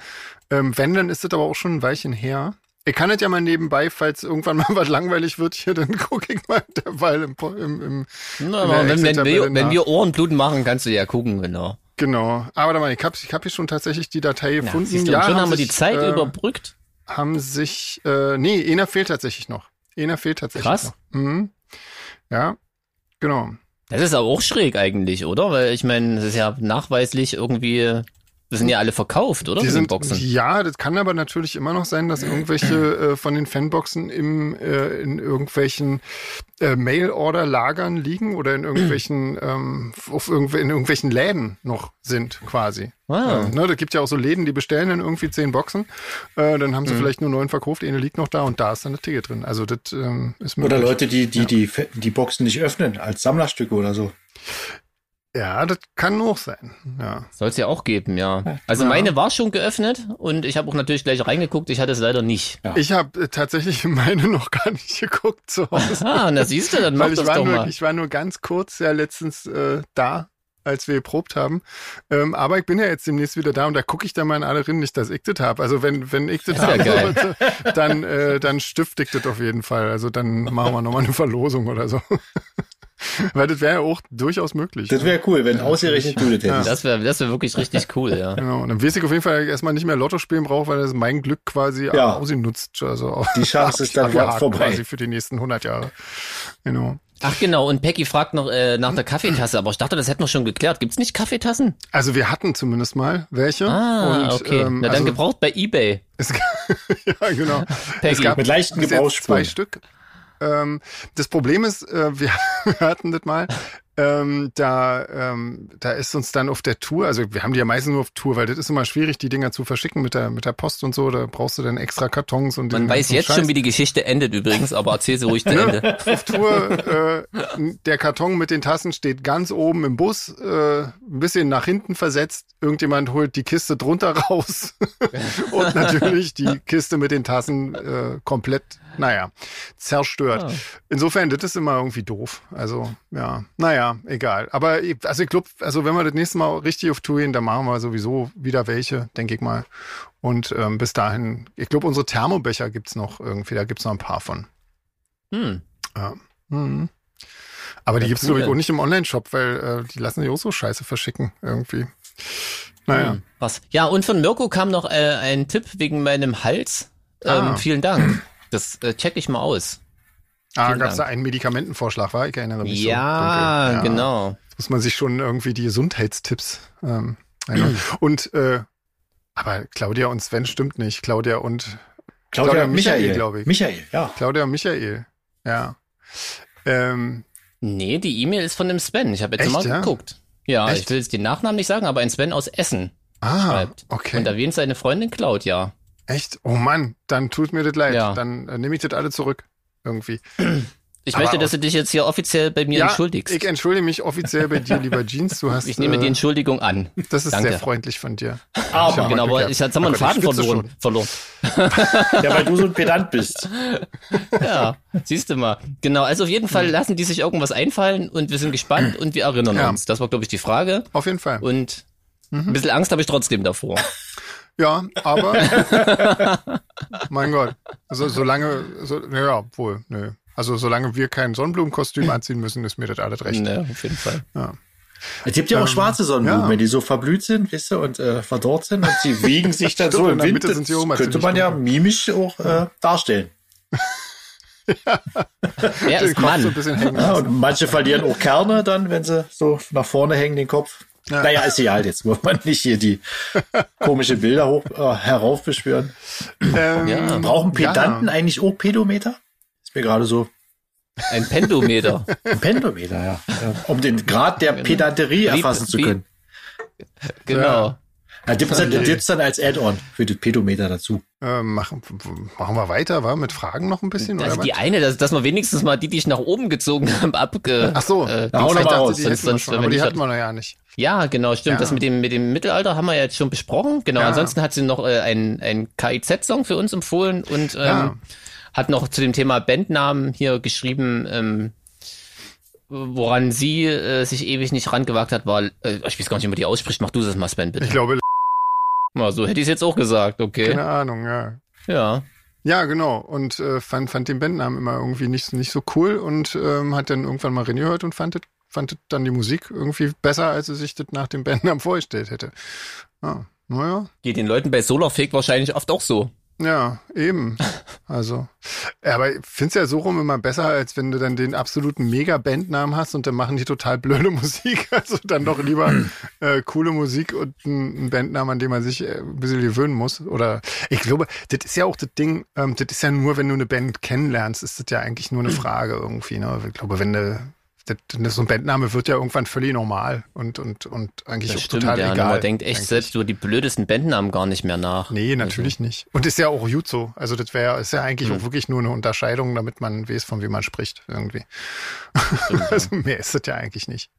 Ähm, wenn, dann ist das aber auch schon ein Weilchen her. Ich kann das ja mal nebenbei, falls irgendwann (laughs) mal was langweilig wird hier, dann gucke ich mal (laughs) derweil im, im, im Na, aber wenn, wenn, wir, wenn wir Ohrenbluten machen, kannst du ja gucken, genau. Genau. Aber da mal, ich habe ich hab hier schon tatsächlich die Datei Ja, gefunden. du, und schon haben wir die Zeit äh, überbrückt. haben sich, äh, nee, einer fehlt tatsächlich noch. Einer fehlt tatsächlich Krass. noch. Mhm. Ja, genau. Das ist aber auch schräg eigentlich, oder? Weil ich meine, das ist ja nachweislich irgendwie, das sind ja alle verkauft, oder? Die sind, Boxen. ja, das kann aber natürlich immer noch sein, dass irgendwelche (clears throat) äh, von den Fanboxen im, äh, in irgendwelchen äh, Mail-Order-Lagern liegen oder in irgendwelchen, (clears throat) ähm, auf irgendw in irgendwelchen Läden noch sind, quasi. Ah. Äh, ne, da gibt ja auch so Läden, die bestellen dann irgendwie zehn Boxen, äh, dann Mhm. haben sie vielleicht nur neun verkauft, eine liegt noch da und da ist dann das Ticket drin. Also das ähm, ist Oder möglich. Leute, die die, die Fe- die Boxen nicht öffnen als Sammlerstücke oder so. Ja, das kann auch sein. Ja. Soll es ja auch geben, ja. Also Ja. meine war schon geöffnet und ich habe auch natürlich gleich reingeguckt, ich hatte es leider nicht. Ja. Ich habe äh, tatsächlich (laughs) meine noch gar nicht geguckt zu Hause. Ah, na siehst du, dann mach Weil ich das war, doch nur, mal. ich war nur ganz kurz ja letztens äh, da, als wir geprobt haben. Ähm, aber ich bin ja jetzt demnächst wieder da und da gucke ich dann mal in alle rein, nicht, dass ich das habe. Also wenn, wenn ich das wär habe, sollte, dann, äh, dann stifte ich das auf jeden Fall. Also dann machen wir nochmal eine Verlosung oder so. (laughs) Weil das wäre ja auch durchaus möglich. Das wäre cool, wenn ausgerechnet du das hättest. Das wäre das wär wirklich richtig cool, ja. Genau, und dann weiß ich auf jeden Fall erstmal nicht mehr Lotto spielen brauche, weil das mein Glück quasi Ja. ausgenutzt. Also Die Chance ist dann (laughs) vorbei. quasi für die nächsten 100 Jahre. Genau. Ach genau, und Peggy fragt noch äh, nach der Kaffeetasse, aber ich dachte, das hätten wir schon geklärt. Gibt's nicht Kaffeetassen? Also wir hatten zumindest mal welche. Ah, und, okay. ähm, Na dann also, gebraucht bei Ebay. es, (laughs) ja, genau. Peggy. Mit leichten jetzt zwei Gebrauchsspuren. Stück. Ähm, das Problem ist, äh, wir, wir (laughs) hatten das mal, ähm, da, ähm, da ist uns dann auf der Tour, also wir haben die ja meistens nur auf Tour, weil das ist immer schwierig, die Dinger zu verschicken mit der, mit der Post und so, da brauchst du dann extra Kartons und Man weiß jetzt Scheiß. schon, wie die Geschichte endet übrigens, aber erzähl sie ruhig zu Ende. auf Tour. Äh, der Karton mit den Tassen steht ganz oben im Bus, äh, ein bisschen nach hinten versetzt. Irgendjemand holt die Kiste drunter (laughs) raus. Und natürlich die Kiste mit den Tassen äh, komplett, naja, zerstört. Ah. Insofern, das ist immer irgendwie doof. Also, ja, naja, egal. Aber ich- also ich glaube, also wenn wir das nächste Mal richtig auf Tour gehen, dann machen wir sowieso wieder welche, denke ich mal. Und ähm, bis dahin, ich glaube, unsere Thermobecher gibt's noch irgendwie, da gibt's noch ein paar von. Hm. Ja. Mhm. Aber die gibt's cool. glaube ich auch nicht im Online-Shop, weil äh, die lassen sich auch so scheiße verschicken irgendwie. Naja. Hm. Was? Ja, und von Mirko kam noch äh, ein Tipp wegen meinem Hals. Ähm, Ah. Vielen Dank. Das äh, check ich mal aus. Ah, Vielen gab's da einen Medikamentenvorschlag, war? Ich erinnere mich Ja, so. dunkel. genau. Muss man sich schon irgendwie die Gesundheitstipps ähm, einholen. Und äh, aber Claudia und Sven stimmt nicht. Claudia und Claudia, Claudia und Michael, Michael, glaub ich. Michael, ja. Claudia und Michael. Ja. Ähm, Nee, die E-Mail ist von dem Sven. Ich habe jetzt Echt, mal ja? geguckt. Ja, Echt? ich will jetzt den Nachnamen nicht sagen, aber ein Sven aus Essen ah, schreibt. okay. Und erwähnt seine Freundin Claudia. Echt? Oh Mann, dann tut mir das leid. Ja. Dann äh, nehme ich das alle zurück. Irgendwie. Ich Aber möchte, dass du dich jetzt hier offiziell bei mir entschuldigst. Ich entschuldige mich offiziell bei dir, lieber Jeans. Du hast, Ich nehme äh, die Entschuldigung an. Das ist Danke. sehr freundlich von dir. Aber, Genau, aber ich haben wir einen Faden verloren. verloren. ja, weil du so ein Pedant bist. (laughs) Ja, siehst du mal. Genau, also auf jeden Fall lassen die sich irgendwas einfallen und wir sind gespannt und wir erinnern Ja. uns. Das war, glaube ich, die Frage. Auf jeden Fall. Und Mhm. ein bisschen Angst habe ich trotzdem davor. Ja, aber (laughs) mein Gott, so, solange, so, ja, wohl, nö. Also solange wir kein Sonnenblumenkostüm (laughs) anziehen müssen, ist mir das alles recht. Ne, auf jeden Fall. Ja. Es gibt ja auch Ähm, schwarze Sonnenblumen, ja. wenn die so verblüht sind, wisst ihr, und äh, verdorrt sind und sie wiegen sich dann (laughs) Stimmt, so im Wind. Mitte sind sie Das könnte man ja mimisch auch äh, darstellen. Wer Den ist Kopf so Mann? bisschen hängen Ja, lassen. und manche verlieren auch Kerne dann, wenn sie so nach vorne hängen, den Kopf. Ja. Naja, ist egal, jetzt muss man nicht hier die (laughs) komische Bilder hoch, äh, heraufbeschwören. Ähm, Ja. Brauchen Pedanten Ja. eigentlich auch Pedometer? Ist mir gerade so Ein Pendometer. ein Pendometer, ja. ja. Um den Grad der Pedanterie Wie- erfassen zu wie- können. Genau. Ja, gibt's dann, gibt's dann als Add-on für das Pedometer dazu. Ähm, machen, machen wir weiter, wa? Mit Fragen noch ein bisschen? Also oder die was? eine, dass, dass wir wenigstens mal die, die ich nach oben gezogen (laughs) habe, abge... Ach so, äh, Na, hau mal raus, die sonst- sonst, schon, aber die hatten wir noch ja nicht. Ja, genau, stimmt. Ja. Das mit dem, mit dem Mittelalter haben wir jetzt schon besprochen. Genau, Ja. ansonsten hat sie noch äh, ein, ein KIZ-Song für uns empfohlen und ähm, Ja. hat noch zu dem Thema Bandnamen hier geschrieben, ähm, woran sie äh, sich ewig nicht rangewagt hat, war, äh, ich weiß gar nicht, wie man die ausspricht, mach du das mal, Sven, bitte. Ich glaube, Mal, so hätte ich es jetzt auch gesagt, okay. keine Ahnung, ja. Ja. Ja, genau. Und äh, fand, fand den Bandnamen immer irgendwie nicht, nicht so cool und ähm, hat dann irgendwann mal reingehört und fand, fand dann die Musik irgendwie besser, als er sich das nach dem Bandnamen (laughs) vorgestellt hätte. Ja, naja. Geht den Leuten bei Solarfake wahrscheinlich oft auch so. Ja, eben. Also, aber ich find's ja so rum immer besser, als wenn du dann den absoluten Mega-Bandnamen hast und dann machen die total blöde (laughs) Musik. Also dann doch lieber (clears throat) äh, coole Musik und ein, ein Bandnamen, an dem man sich äh, ein bisschen gewöhnen muss. Oder ich glaube, das ist ja auch das Ding, ähm, das ist ja nur, wenn du eine Band kennenlernst, ist das ja eigentlich nur eine Frage irgendwie. Ne? Ich glaube, wenn du das, das, so ein Bandname wird ja irgendwann völlig normal und, und, und eigentlich Das auch stimmt, total ja. egal. Man denkt echt eigentlich. selbst über die blödesten Bandnamen gar nicht mehr nach. Nee, natürlich nicht. Und ist ja auch gut so. Also das wäre, ist ja eigentlich Hm. auch wirklich nur eine Unterscheidung, damit man weiß, von wem man spricht, irgendwie. (laughs) also mehr ist das ja eigentlich nicht.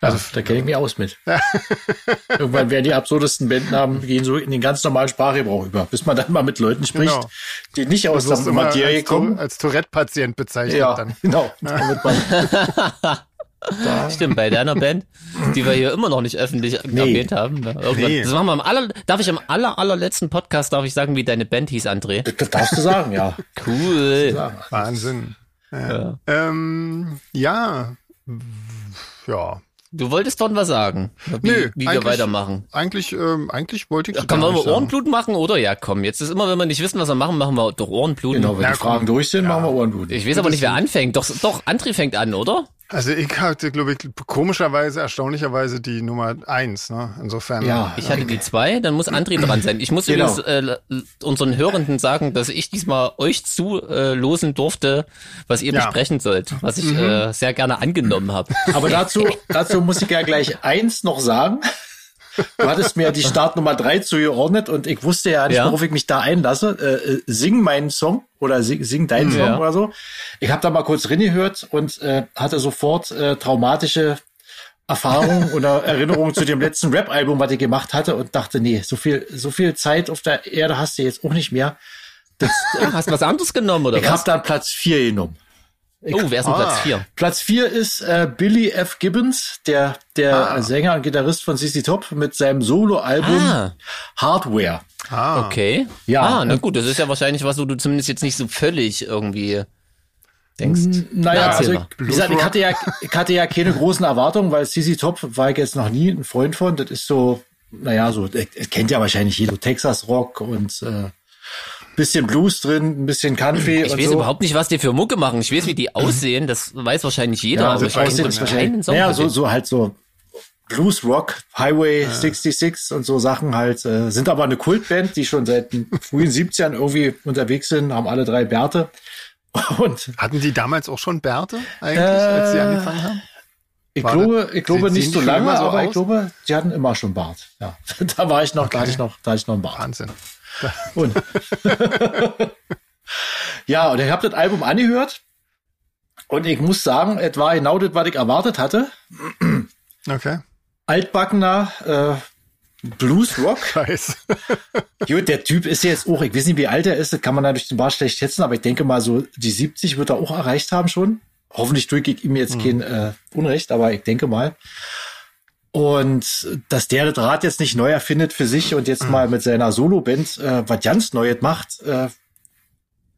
Also, da kenne ich mich aus mit. (laughs) Irgendwann werden die absurdesten Bandnamen gehen so in den ganz normalen Sprachgebrauch über, bis man dann mal mit Leuten spricht, Genau. die nicht aus der Materie als, kommen. Als Tourette-Patient bezeichnet Ja, dann. genau. (laughs) Damit man, (laughs) Stimmt, bei deiner Band, die wir hier immer noch nicht öffentlich erwähnt haben. ne? Nee. Das machen wir am aller, darf ich am aller, allerletzten Podcast, darf ich sagen, wie deine Band hieß, André? das darfst du sagen, ja. Cool. Ja. Wahnsinn. Ja. Ja. Ähm, ja. Ja. Du wolltest doch was sagen, wie, Nö, wie wir eigentlich- eigentlich, Eigentlich, ähm, eigentlich wollte ich Ja, Kann man mal sagen. Ohrenblut machen, oder? Ja, komm. Jetzt ist immer, wenn wir nicht wissen, was wir machen, machen wir doch Ohrenblut. Genau, wenn Ja, die komm. Fragen durch sind, machen wir Ohrenblut. Ich weiß aber nicht, wer anfängt. Doch, doch, André fängt an, oder? Also ich hatte, glaube ich, komischerweise, erstaunlicherweise die Nummer eins, ne? Insofern. Ja. Ich hatte die zwei, dann muss André dran sein. Ich muss Genau. übrigens äh, unseren Hörenden sagen, dass ich diesmal euch zulosen durfte, was ihr Ja. besprechen sollt, was ich äh, sehr gerne angenommen habe. Aber dazu, dazu muss ich ja gleich eins noch sagen. Du hattest mir die Startnummer drei zugeordnet und ich wusste ja nicht, Ja. worauf ich mich da einlasse. Äh, äh, sing meinen Song oder sing, sing deinen Song Ja. oder so. Ich habe da mal kurz reingehört und äh, hatte sofort äh, traumatische Erfahrungen (laughs) oder Erinnerungen zu dem letzten Rap-Album, was ich gemacht hatte und dachte, nee, so viel, so viel Zeit auf der Erde hast du jetzt auch nicht mehr. Das, Ah, Hast du was anderes genommen, oder ich habe was? dann Platz vier genommen. Oh, wer ist denn Ah. Platz vier? Platz vier ist äh, Billy F. Gibbons, der, der Ah. Sänger und Gitarrist von CC Top mit seinem Soloalbum Ah, Hardware. Ah, okay. Ja. Ah, na gut, das ist ja wahrscheinlich was, wo du zumindest jetzt nicht so völlig irgendwie denkst. Naja, Na, also ich, wie gesagt, ich hatte ja, ich hatte ja keine großen Erwartungen, weil CC Top war ich jetzt noch nie ein Freund von. Das ist so, naja, so, das kennt ja wahrscheinlich jeder, so Texas Rock und äh, bisschen Blues drin, ein bisschen Country Ich und weiß so. überhaupt nicht, was die für Mucke machen. Ich weiß, wie die (clears throat) aussehen. Das weiß wahrscheinlich jeder. ja, aber das ich kenne keinen Song naja, von so, so halt so Blues Rock, Highway 66 und so Sachen halt, äh, sind aber eine Kultband, die schon seit den frühen 70ern irgendwie unterwegs sind, haben alle drei Bärte. (laughs) Und Hatten die damals auch schon Bärte eigentlich, als sie Äh, angefangen haben? ich War glaube, das- ich glaube nicht so lange, so aber ich aus? glaube, die hatten immer schon Bart. Ja, (laughs) da war ich noch, da hatte Okay. ich noch, da hatte ich noch einen Bart. Wahnsinn. Und (laughs) ja, und ich habe das Album angehört und ich muss sagen, es war genau das, was ich erwartet hatte. Okay. Altbackener äh, Blues Rock. Scheiß. (laughs) Gut, der Typ ist jetzt auch, ich weiß nicht, wie alt er ist, das kann man da durch den Bart schlecht schätzen, aber ich denke mal so, die 70 wird er auch erreicht haben schon. Hoffentlich tue ich ihm jetzt kein äh, Unrecht, aber ich denke mal. Und dass der das Rad jetzt nicht neu erfindet für sich und jetzt mal mit seiner Solo-Band äh, was ganz Neues macht, äh,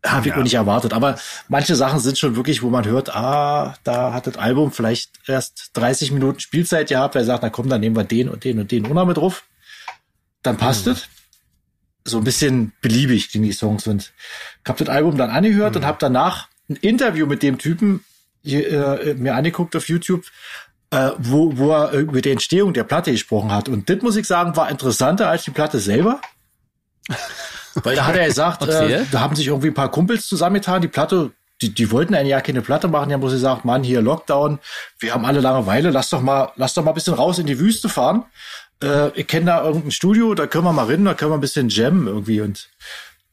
habe ich Ja. auch nicht erwartet. Aber manche Sachen sind schon wirklich, wo man hört, ah, da hat das Album vielleicht erst 30 Minuten Spielzeit gehabt, weil er sagt, na komm, dann nehmen wir den und den und den noch mit drauf. Dann passt es. So ein bisschen beliebig klingen die Songs. Und ich habe das Album dann angehört und habe danach ein Interview mit dem Typen äh, mir angeguckt auf YouTube, äh, wo, wo er über die Entstehung der Platte gesprochen hat. Und das muss ich sagen, war interessanter als die Platte selber. (laughs) Weil da hat er gesagt, äh, da haben sich irgendwie ein paar Kumpels zusammengetan, die Platte, die, die wollten ein Jahr keine Platte machen, die haben bloß gesagt, Mann, hier Lockdown, wir haben alle Langeweile, lass doch mal, lass doch mal ein bisschen raus in die Wüste fahren. Äh, ich kenne da irgendein Studio, da können wir mal rein, da können wir ein bisschen jammen irgendwie und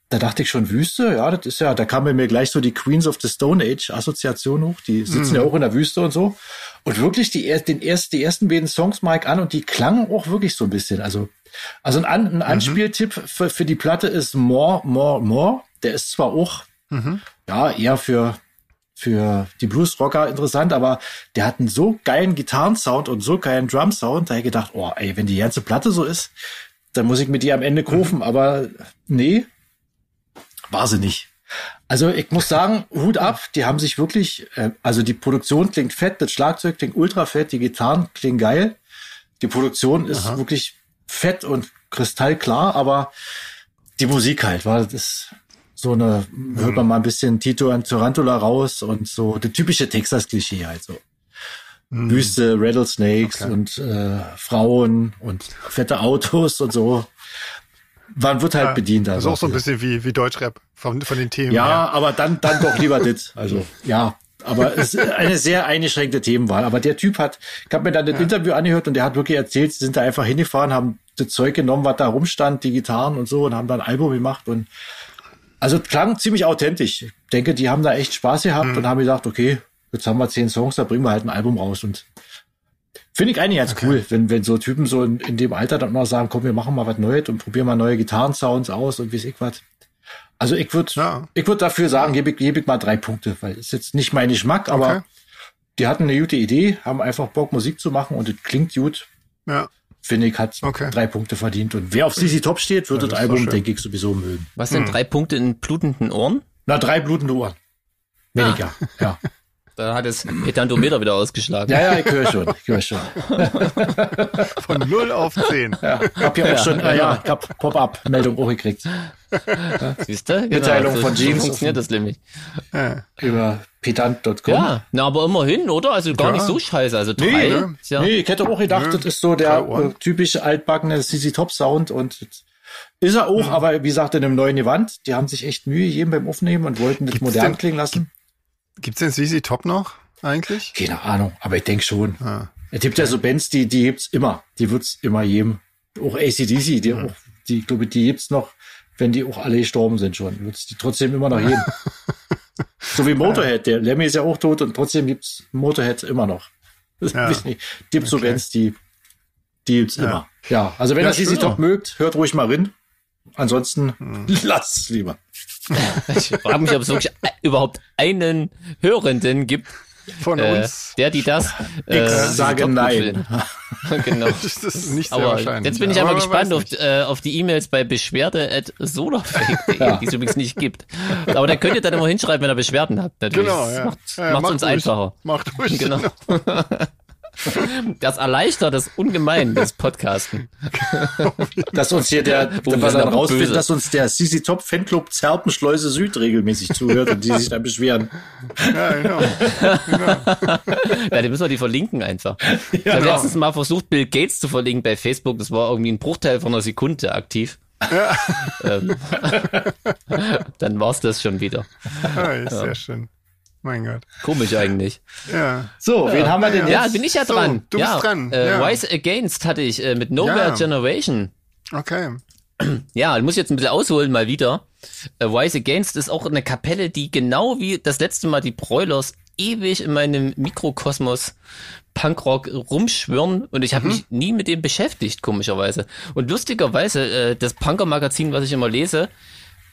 da dachte ich schon, Wüste, ja, das ist ja, da kam mir gleich so die Queens of the Stone Age Assoziation hoch, die sitzen ja auch in der Wüste und so. Und wirklich die, den erst, die ersten beiden Songs mag ich an und die klangen auch wirklich so ein bisschen. Also, also ein, An, ein Anspieltipp für, für die Platte ist More, More, More. Der ist zwar auch, ja, eher für, für die Bluesrocker interessant, aber der hat einen so geilen Gitarrensound und so geilen Drumsound, da hab ich gedacht, oh, ey, wenn die ganze Platte so ist, dann muss ich mir die am Ende kaufen, aber nee, nicht. Also ich muss sagen, Hut ab, die haben sich wirklich, äh, also die Produktion klingt fett, das Schlagzeug klingt ultra fett, die Gitarren klingen geil. Die Produktion ist wirklich fett und kristallklar, aber die Musik halt, war das ist so eine, hört man mal ein bisschen Tito und Tarantula raus und so, der typische Texas-Klischee halt so. Wüste, Rattlesnakes Okay. und äh, Frauen und fette Autos und so. Man wird halt bedient. Also auch so ein bisschen wie, wie Deutschrap von, von den Themen. Ja, her. aber dann, dann doch lieber das. Also, (laughs) ja. Aber es ist eine sehr eingeschränkte Themenwahl. Aber der Typ hat, ich habe mir dann das Interview angehört und der hat wirklich erzählt, sie sind da einfach hingefahren, haben das Zeug genommen, was da rumstand, die Gitarren und so und haben dann ein Album gemacht und also klang ziemlich authentisch. Ich denke, die haben da echt Spaß gehabt Mhm. und haben gesagt, okay, jetzt haben wir zehn Songs, da bringen wir halt ein Album raus und finde ich eigentlich ganz cool, wenn, wenn so Typen so in, in dem Alter dann noch sagen, komm, wir machen mal was Neues und probieren mal neue Gitarrensounds aus und wie ich was. Also ich würde Ja. ich würde dafür sagen, gebe ich, gebe ich mal drei Punkte, weil ist jetzt nicht mein Geschmack, aber Okay. die hatten eine gute Idee, haben einfach Bock, Musik zu machen und es klingt gut. Ja. Finde ich, hat Okay. drei Punkte verdient. Und wer auf CC Top steht, wird Ja, das, Album, denke ich, sowieso mögen. Was Hm. sind drei Punkte in blutenden Ohren? Na, drei blutende Ohren. Weniger, ja. (laughs) Da hat es Petantometer wieder ausgeschlagen. Ja, ja, ich höre schon, ich höre schon. (laughs) Von 0 auf 10. Ja, hab ja auch schon, äh, ja, ich hab Pop-up-Meldung auch gekriegt. Siehst du? Genau, Mitteilung so, von so Jeans funktioniert das nämlich. Ja. Über pedant.com. Ja, na, aber immerhin, oder? Also gar Ja. nicht so scheiße. Also drei. Nee, ne? ja, nee, ich hätte auch gedacht, das ist so der äh, typische altbackene CC Top Sound und ist er auch, aber wie gesagt, in einem neuen Gewand. Die haben sich echt Mühe gegeben beim Aufnehmen und wollten das Gibt's modern denn- klingen lassen. Gibt's denn CC Top noch eigentlich? Keine Ahnung, aber ich denke schon. Ah. Es gibt ja so Bands, die, die gibt's immer. Die wird's immer geben. Auch ACDC, die, auch, die, ich glaube, die gibt's noch, wenn die auch alle gestorben sind schon. Wird's die trotzdem immer noch geben. (laughs) so wie Motorhead. Der Lemmy ist ja auch tot und trotzdem gibt's Motorhead immer noch. Das Ja. Gibt so Okay. Bands, die, die gibt's immer. Ja, also wenn Ja, ihr schön. Top mögt, hört ruhig mal rein. Ansonsten Hm. (laughs) lasst es lieber. ich frage mich, ob es wirklich überhaupt einen Hörenden gibt, Von äh, uns? der die das. Ich äh, sage nein. (laughs) genau. Das ist nicht sehr Aber wahrscheinlich. jetzt bin ich Aber einmal man gespannt auf, äh, auf die E-Mails bei beschwerde.solarfake.de, (laughs) Ja. die es übrigens nicht gibt. Aber da könnt ihr dann immer hinschreiben, wenn ihr Beschwerden habt. Natürlich. Genau, ja. Macht, ja, macht uns ruhig. einfacher. Macht ruhig. Genau. Das erleichtert das ungemein, das Podcasten. dass uns hier der, sind dann böse. dass uns der CC Top Fanclub Zerpenschleuse Süd regelmäßig zuhört und die sich dann beschweren. Ja, genau. Ja, die müssen wir die verlinken einfach. Ich habe genau. letztens mal versucht, Bill Gates zu verlinken bei Facebook. Das war irgendwie ein Bruchteil von einer Sekunde aktiv. ähm, (laughs) dann war's das schon wieder. Ja, ist sehr schön. Mein Gott. Komisch eigentlich. (laughs) Ja. So, wen haben wir denn Ja, jetzt? bin ich ja So, dran. du bist ja, dran, Äh, ja. Rise Against hatte ich äh, mit Nowhere Ja. Generation. Okay. (clears throat) Ja, ich muss jetzt ein bisschen ausholen mal wieder. Äh, Rise Against ist auch eine Kapelle, die genau wie das letzte Mal die Broilers ewig in meinem Mikrokosmos Punkrock rumschwirren und ich habe mich nie mit dem beschäftigt, komischerweise. Und lustigerweise, äh, das Punker-Magazin, was ich immer lese,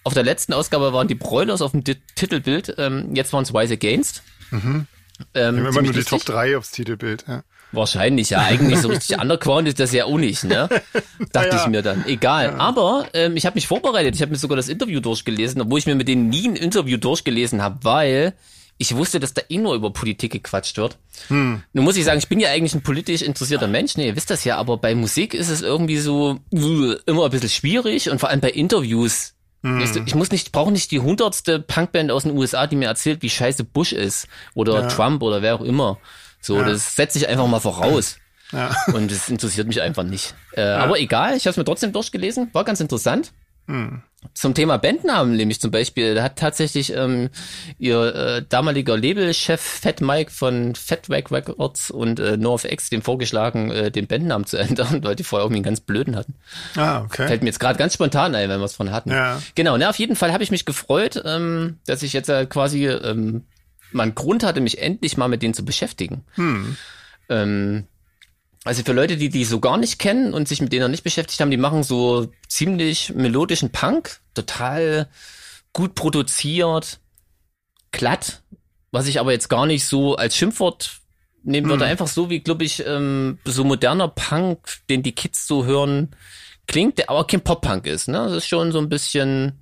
auf der letzten Ausgabe waren die Broilers auf dem Di- Titelbild, ähm, jetzt waren es Rise Against. Ähm, immer nur die lustig. Top 3 aufs Titelbild. Ja. Wahrscheinlich, ja. Eigentlich so richtig (laughs) underground ist das ja auch nicht, ne? (laughs) Dachte ja. ich mir dann. Egal. Ja. Aber ähm, ich habe mich vorbereitet. Ich habe mir sogar das Interview durchgelesen, obwohl ich mir mit denen nie ein Interview durchgelesen habe, weil ich wusste, dass da eh nur über Politik gequatscht wird. Hm. Nun muss ich sagen, ich bin ja eigentlich ein politisch interessierter Mensch, ne, ihr wisst das ja, aber bei Musik ist es irgendwie so uh, immer ein bisschen schwierig und vor allem bei Interviews. Hm. Ich muss nicht, brauche nicht die hundertste Punkband aus den USA, die mir erzählt, wie scheiße Bush ist oder ja. Trump oder wer auch immer. So, ja. das setze ich einfach mal voraus. Ja. Und das interessiert mich einfach nicht. Äh. Aber egal, ich habe es mir trotzdem durchgelesen, war ganz interessant. Hm. Zum Thema Bandnamen nämlich zum Beispiel, da hat tatsächlich ähm, ihr äh, damaliger Labelchef Fat Mike von Fat Wack Records und äh, NoFX dem vorgeschlagen, äh, den Bandnamen zu (laughs) ändern, weil die vorher irgendwie einen ganz blöden hatten. Ah, okay. Fällt mir jetzt gerade ganz spontan ein, wenn wir es von hatten. Ja. Genau, ne, auf jeden Fall habe ich mich gefreut, ähm, dass ich jetzt äh, quasi ähm, man Grund hatte, mich endlich mal mit denen zu beschäftigen. Hm. Ähm, also für Leute, die die so gar nicht kennen und sich mit denen noch nicht beschäftigt haben, die machen so ziemlich melodischen Punk, total gut produziert, glatt, was ich aber jetzt gar nicht so als Schimpfwort nehmen würde. Hm. Einfach so wie, glaube ich, ähm, so moderner Punk, den die Kids so hören, klingt, der aber kein Pop-Punk ist. Ne? Das ist schon so ein bisschen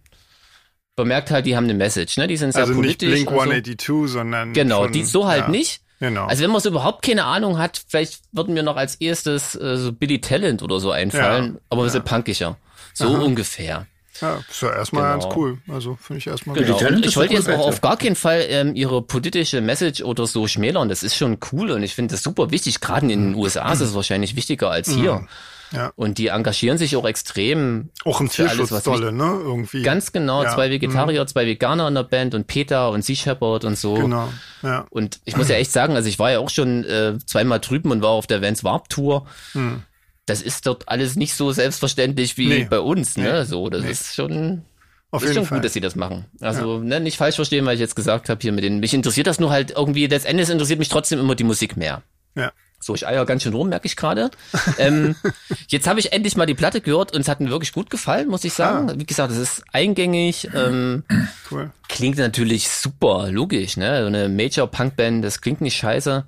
man merkt halt, die haben eine Message, ne? Die sind sehr also politisch. Also nicht Blink 182, so. sondern. Genau, von, die so halt ja, nicht. Genau. Also wenn man so überhaupt keine Ahnung hat, vielleicht würden mir noch als erstes äh, so Billy Talent oder so einfallen, ja, aber ein bisschen ja. punkiger. So Aha. ungefähr. Ja, ist ja erstmal genau. ganz cool. Also finde ich erstmal genau. Und ich wollte jetzt auch auf gar keinen Fall ähm, ihre politische Message oder so schmälern. Das ist schon cool und ich finde das super wichtig. Gerade in den USA ist es wahrscheinlich wichtiger als hier. Ja. Und die engagieren sich auch extrem. Auch im Tierschutz alles, dolle, ne? Irgendwie. Ganz genau. Ja. Zwei Vegetarier, mhm. zwei Veganer in der Band und Peter und Sea Shepherd und so. Genau. Ja. Und ich muss ja echt sagen, also ich war ja auch schon äh, zweimal drüben und war auf der Vans Warp Tour. Mhm. Das ist dort alles nicht so selbstverständlich wie nee. bei uns, ne? Nee. So, das nee. ist schon. Auf ist schon Fall. gut, dass sie das machen. Also ja. ne, nicht falsch verstehen, weil ich jetzt gesagt habe hier mit den. Mich interessiert das nur halt irgendwie. Letztendlich interessiert mich trotzdem immer die Musik mehr. Ja. So, ich eier ganz schön rum, merke ich gerade. ähm, (laughs) jetzt habe ich endlich mal die Platte gehört und es hat mir wirklich gut gefallen, muss ich sagen. Ah. Wie gesagt, es ist eingängig. Ähm, (clears throat) cool. Klingt natürlich super, logisch, ne? So eine Major-Punk-Band, das klingt nicht scheiße.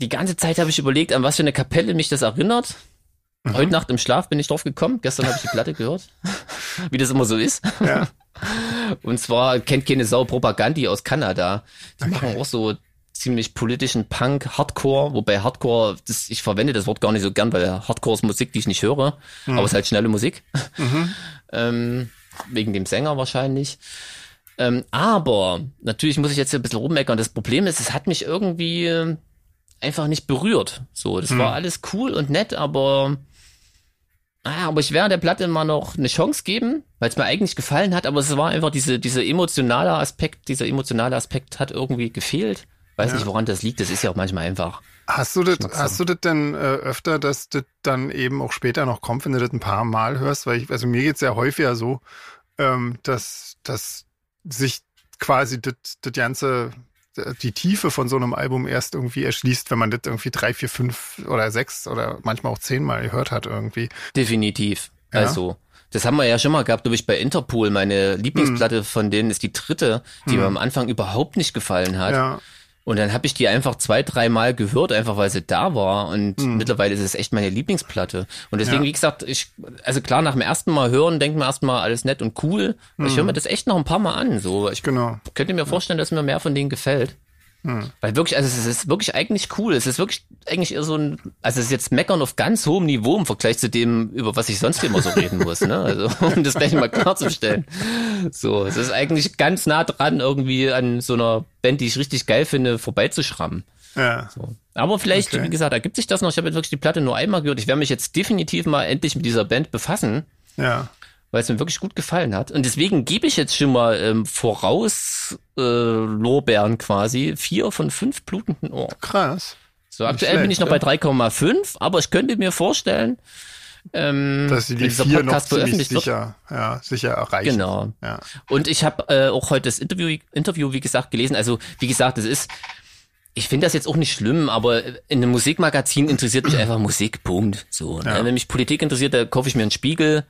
Die ganze Zeit habe ich überlegt, an was für eine Kapelle mich das erinnert. Mhm. Heute Nacht im Schlaf bin ich drauf gekommen. Gestern habe ich die Platte gehört. (laughs) Wie das immer so ist. Ja. Und zwar kennt keine Sau Propagandi aus Kanada. Die okay. machen auch so ziemlich politischen Punk, Hardcore, wobei Hardcore, das, ich verwende das Wort gar nicht so gern, weil Hardcore ist Musik, die ich nicht höre, mhm. aber es ist halt schnelle Musik. Mhm. (laughs) ähm, wegen dem Sänger wahrscheinlich. Ähm, aber natürlich muss ich jetzt hier ein bisschen rummeckern. Das Problem ist, es hat mich irgendwie einfach nicht berührt. So, das mhm. war alles cool und nett, aber Ah, aber ich werde der Platte mal noch eine Chance geben, weil es mir eigentlich gefallen hat, aber es war einfach diese, dieser emotionale Aspekt, dieser emotionale Aspekt hat irgendwie gefehlt. Weiß ja. nicht, woran das liegt. Das ist ja auch manchmal einfach. Hast du das, hast du das denn äh, öfter, dass das dann eben auch später noch kommt, wenn du das ein paar Mal hörst? Weil ich, also mir geht's ja häufiger so, ähm, dass, dass sich quasi das, das ganze, die Tiefe von so einem Album erst irgendwie erschließt, wenn man das irgendwie drei, vier, fünf oder sechs oder manchmal auch zehnmal gehört hat irgendwie. Definitiv. Ja? Also, das haben wir ja schon mal gehabt, glaube ich, bei Interpol. Meine Lieblingsplatte hm. von denen ist die dritte, die hm. mir am Anfang überhaupt nicht gefallen hat. Ja. Und dann habe ich die einfach zwei, dreimal gehört, einfach weil sie da war. Und mhm. mittlerweile ist es echt meine Lieblingsplatte. Und deswegen, ja. wie gesagt, ich, also klar, nach dem ersten Mal hören, denkt man erstmal alles nett und cool. Mhm. Ich höre mir das echt noch ein paar Mal an. So, ich genau. könnte mir vorstellen, dass mir mehr von denen gefällt. Hm. Weil wirklich, also es ist wirklich eigentlich cool. Es ist wirklich eigentlich eher so ein, also es ist jetzt meckern auf ganz hohem Niveau im Vergleich zu dem, über was ich sonst immer so reden muss, ne? Also, (laughs) um das gleich mal klarzustellen. So, es ist eigentlich ganz nah dran, irgendwie an so einer Band, die ich richtig geil finde, vorbeizuschrammen. Ja. So. Aber vielleicht, okay. wie gesagt, ergibt sich das noch. Ich habe jetzt wirklich die Platte nur einmal gehört. Ich werde mich jetzt definitiv mal endlich mit dieser Band befassen. Ja weil es mir wirklich gut gefallen hat. Und deswegen gebe ich jetzt schon mal ähm, voraus äh, Lorbeeren quasi vier von fünf blutenden Ohren. Krass. So, aktuell schlecht, bin ich noch ja. bei 3,5, aber ich könnte mir vorstellen, ähm, dass sie die vier Podcast noch veröffentlicht sicher, wird. Ja, sicher erreichen. Genau. Ja. Und ich habe äh, auch heute das Interview, Interview, wie gesagt, gelesen. Also, wie gesagt, es ist ich finde das jetzt auch nicht schlimm, aber in einem Musikmagazin interessiert mich einfach Musik, Punkt. So, ne? Wenn mich Politik interessiert, da kaufe ich mir einen Spiegel.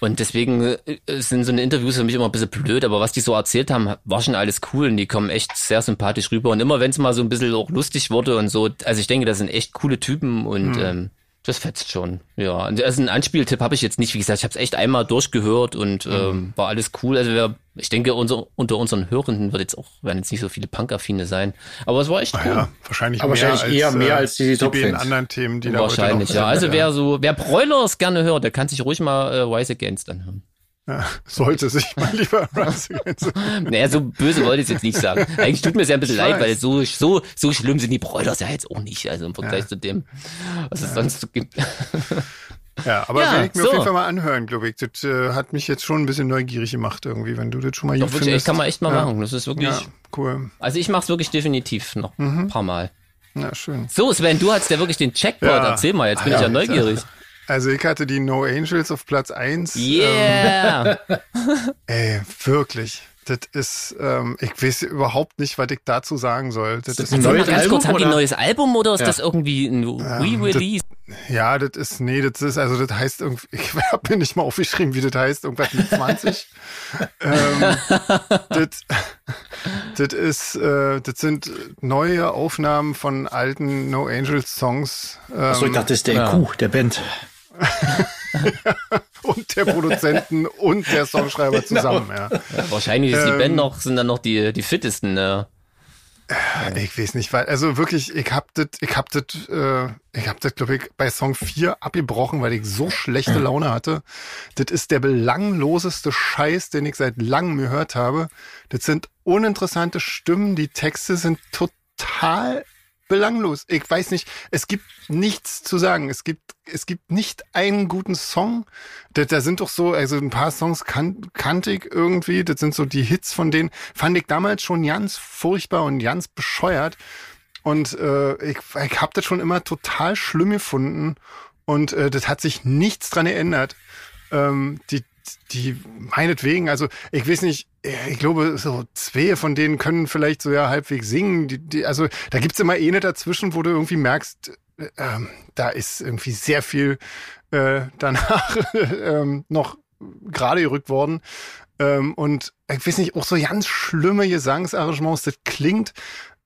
Und deswegen äh, sind so eine Interviews für mich immer ein bisschen blöd, aber was die so erzählt haben, war schon alles cool und die kommen echt sehr sympathisch rüber. Und immer wenn es mal so ein bisschen auch lustig wurde und so, also ich denke, das sind echt coole Typen und hm. ähm, das fetzt schon. Ja, also einen Anspieltipp habe ich jetzt nicht. Wie gesagt, ich habe es echt einmal durchgehört und mhm. ähm, war alles cool. Also wer, ich denke, unser, unter unseren Hörenden wird jetzt auch werden jetzt nicht so viele Punk-affine sein. Aber es war echt cool. Ja, wahrscheinlich, Aber mehr wahrscheinlich als, eher mehr als die, die, die anderen Themen, die wahrscheinlich. Da ja, also ja. wer so wer Broilers gerne hört, der kann sich ruhig mal äh, Wise Against anhören. Ja, sollte sich mal (laughs) lieber Naja, so böse wollte ich jetzt nicht sagen. Eigentlich tut mir es ja ein bisschen leid, weil so, so, so schlimm sind die Bräuters ja jetzt auch nicht, also im Vergleich ja. zu dem, was ja. es sonst so gibt. Ja, aber ja, werde ich mir so. auf jeden Fall mal anhören, glaube ich. Das äh, hat mich jetzt schon ein bisschen neugierig gemacht irgendwie, wenn du das schon mal Doch, wirklich, findest. kann man echt mal ja. machen. Das ist wirklich ja, cool. Also ich mache es wirklich definitiv noch mhm. ein paar Mal. Ja, schön. So, Sven, du hast ja wirklich den Checkpoint. Erzähl mal, jetzt bin ich ja neugierig. Also ich hatte die No Angels auf Platz 1. Yeah! Ähm, (laughs) ey, wirklich. Das ist, ähm, ich weiß überhaupt nicht, was ich dazu sagen soll. Das, das ist ein neues Album, kurz, haben die ein neues Album oder ist ja. das irgendwie ein Re-Release? Ja, das ist, nee, das ist, also das heißt irgendwie, (laughs) ich habe mir nicht mal aufgeschrieben, wie das heißt, irgendwas mit 20. (laughs) ähm, das, das ist, äh, das sind neue Aufnahmen von alten No Angels Songs. Ähm, Achso, ich dachte, das ist der ja. EQ der Band. (laughs) und der Produzenten und der Songschreiber genau. zusammen. Ja. ja wahrscheinlich ist die ähm, Band noch, sind dann noch die, die fittesten. Ne? Ich weiß nicht, weil, also wirklich, ich hab das, ich hab das, äh, ich hab das, glaube ich, bei Song 4 abgebrochen, weil ich so schlechte Laune hatte. Das ist der belangloseste Scheiß, den ich seit langem gehört habe. Das sind uninteressante Stimmen, die Texte sind total belanglos. Ich weiß nicht, es gibt nichts zu sagen. Es gibt, es gibt nicht einen guten Song. Da, da sind doch so, also ein paar Songs kan kantig irgendwie. Das sind so die Hits von denen. Fand ich damals schon ganz furchtbar und ganz bescheuert. Und äh, ich, ich habe das schon immer total schlimm gefunden. Und äh, das hat sich nichts dran geändert. Ähm, die, die meinetwegen, also ich weiß nicht, ich glaube, so zwei von denen können vielleicht so ja halbwegs singen. Die, die, also da gibt's immer eine dazwischen, wo du irgendwie merkst, äh, ähm, da ist irgendwie sehr viel äh, danach (laughs) ähm, noch gerade gerückt worden. Ähm, und ich weiß nicht, auch so ganz schlimme Gesangsarrangements, das klingt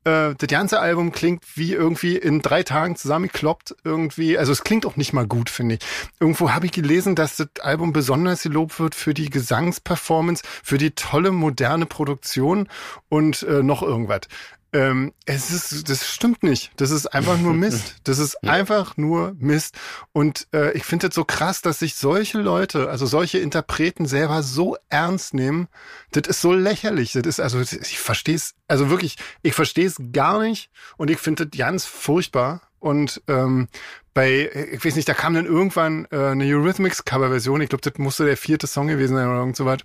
äh, das ganze Album klingt wie irgendwie in drei Tagen zusammengekloppt irgendwie. Also es klingt auch nicht mal gut, finde ich. Irgendwo habe ich gelesen, dass das Album besonders gelobt wird für die Gesangsperformance, für die tolle moderne Produktion und äh, noch irgendwas. Ähm, es ist, das stimmt nicht. Das ist einfach nur Mist. (laughs) Das ist ja. einfach nur Mist. Und äh, ich finde es so krass, dass sich solche Leute, also solche Interpreten selber so ernst nehmen. Das ist so lächerlich. Das ist, also ich verstehe es, also wirklich, ich verstehe es gar nicht und ich finde das ganz furchtbar. Und ähm, bei, ich weiß nicht, da kam dann irgendwann äh, eine Eurythmics-Coverversion. Ich glaube, das musste der vierte Song gewesen sein oder irgend so was.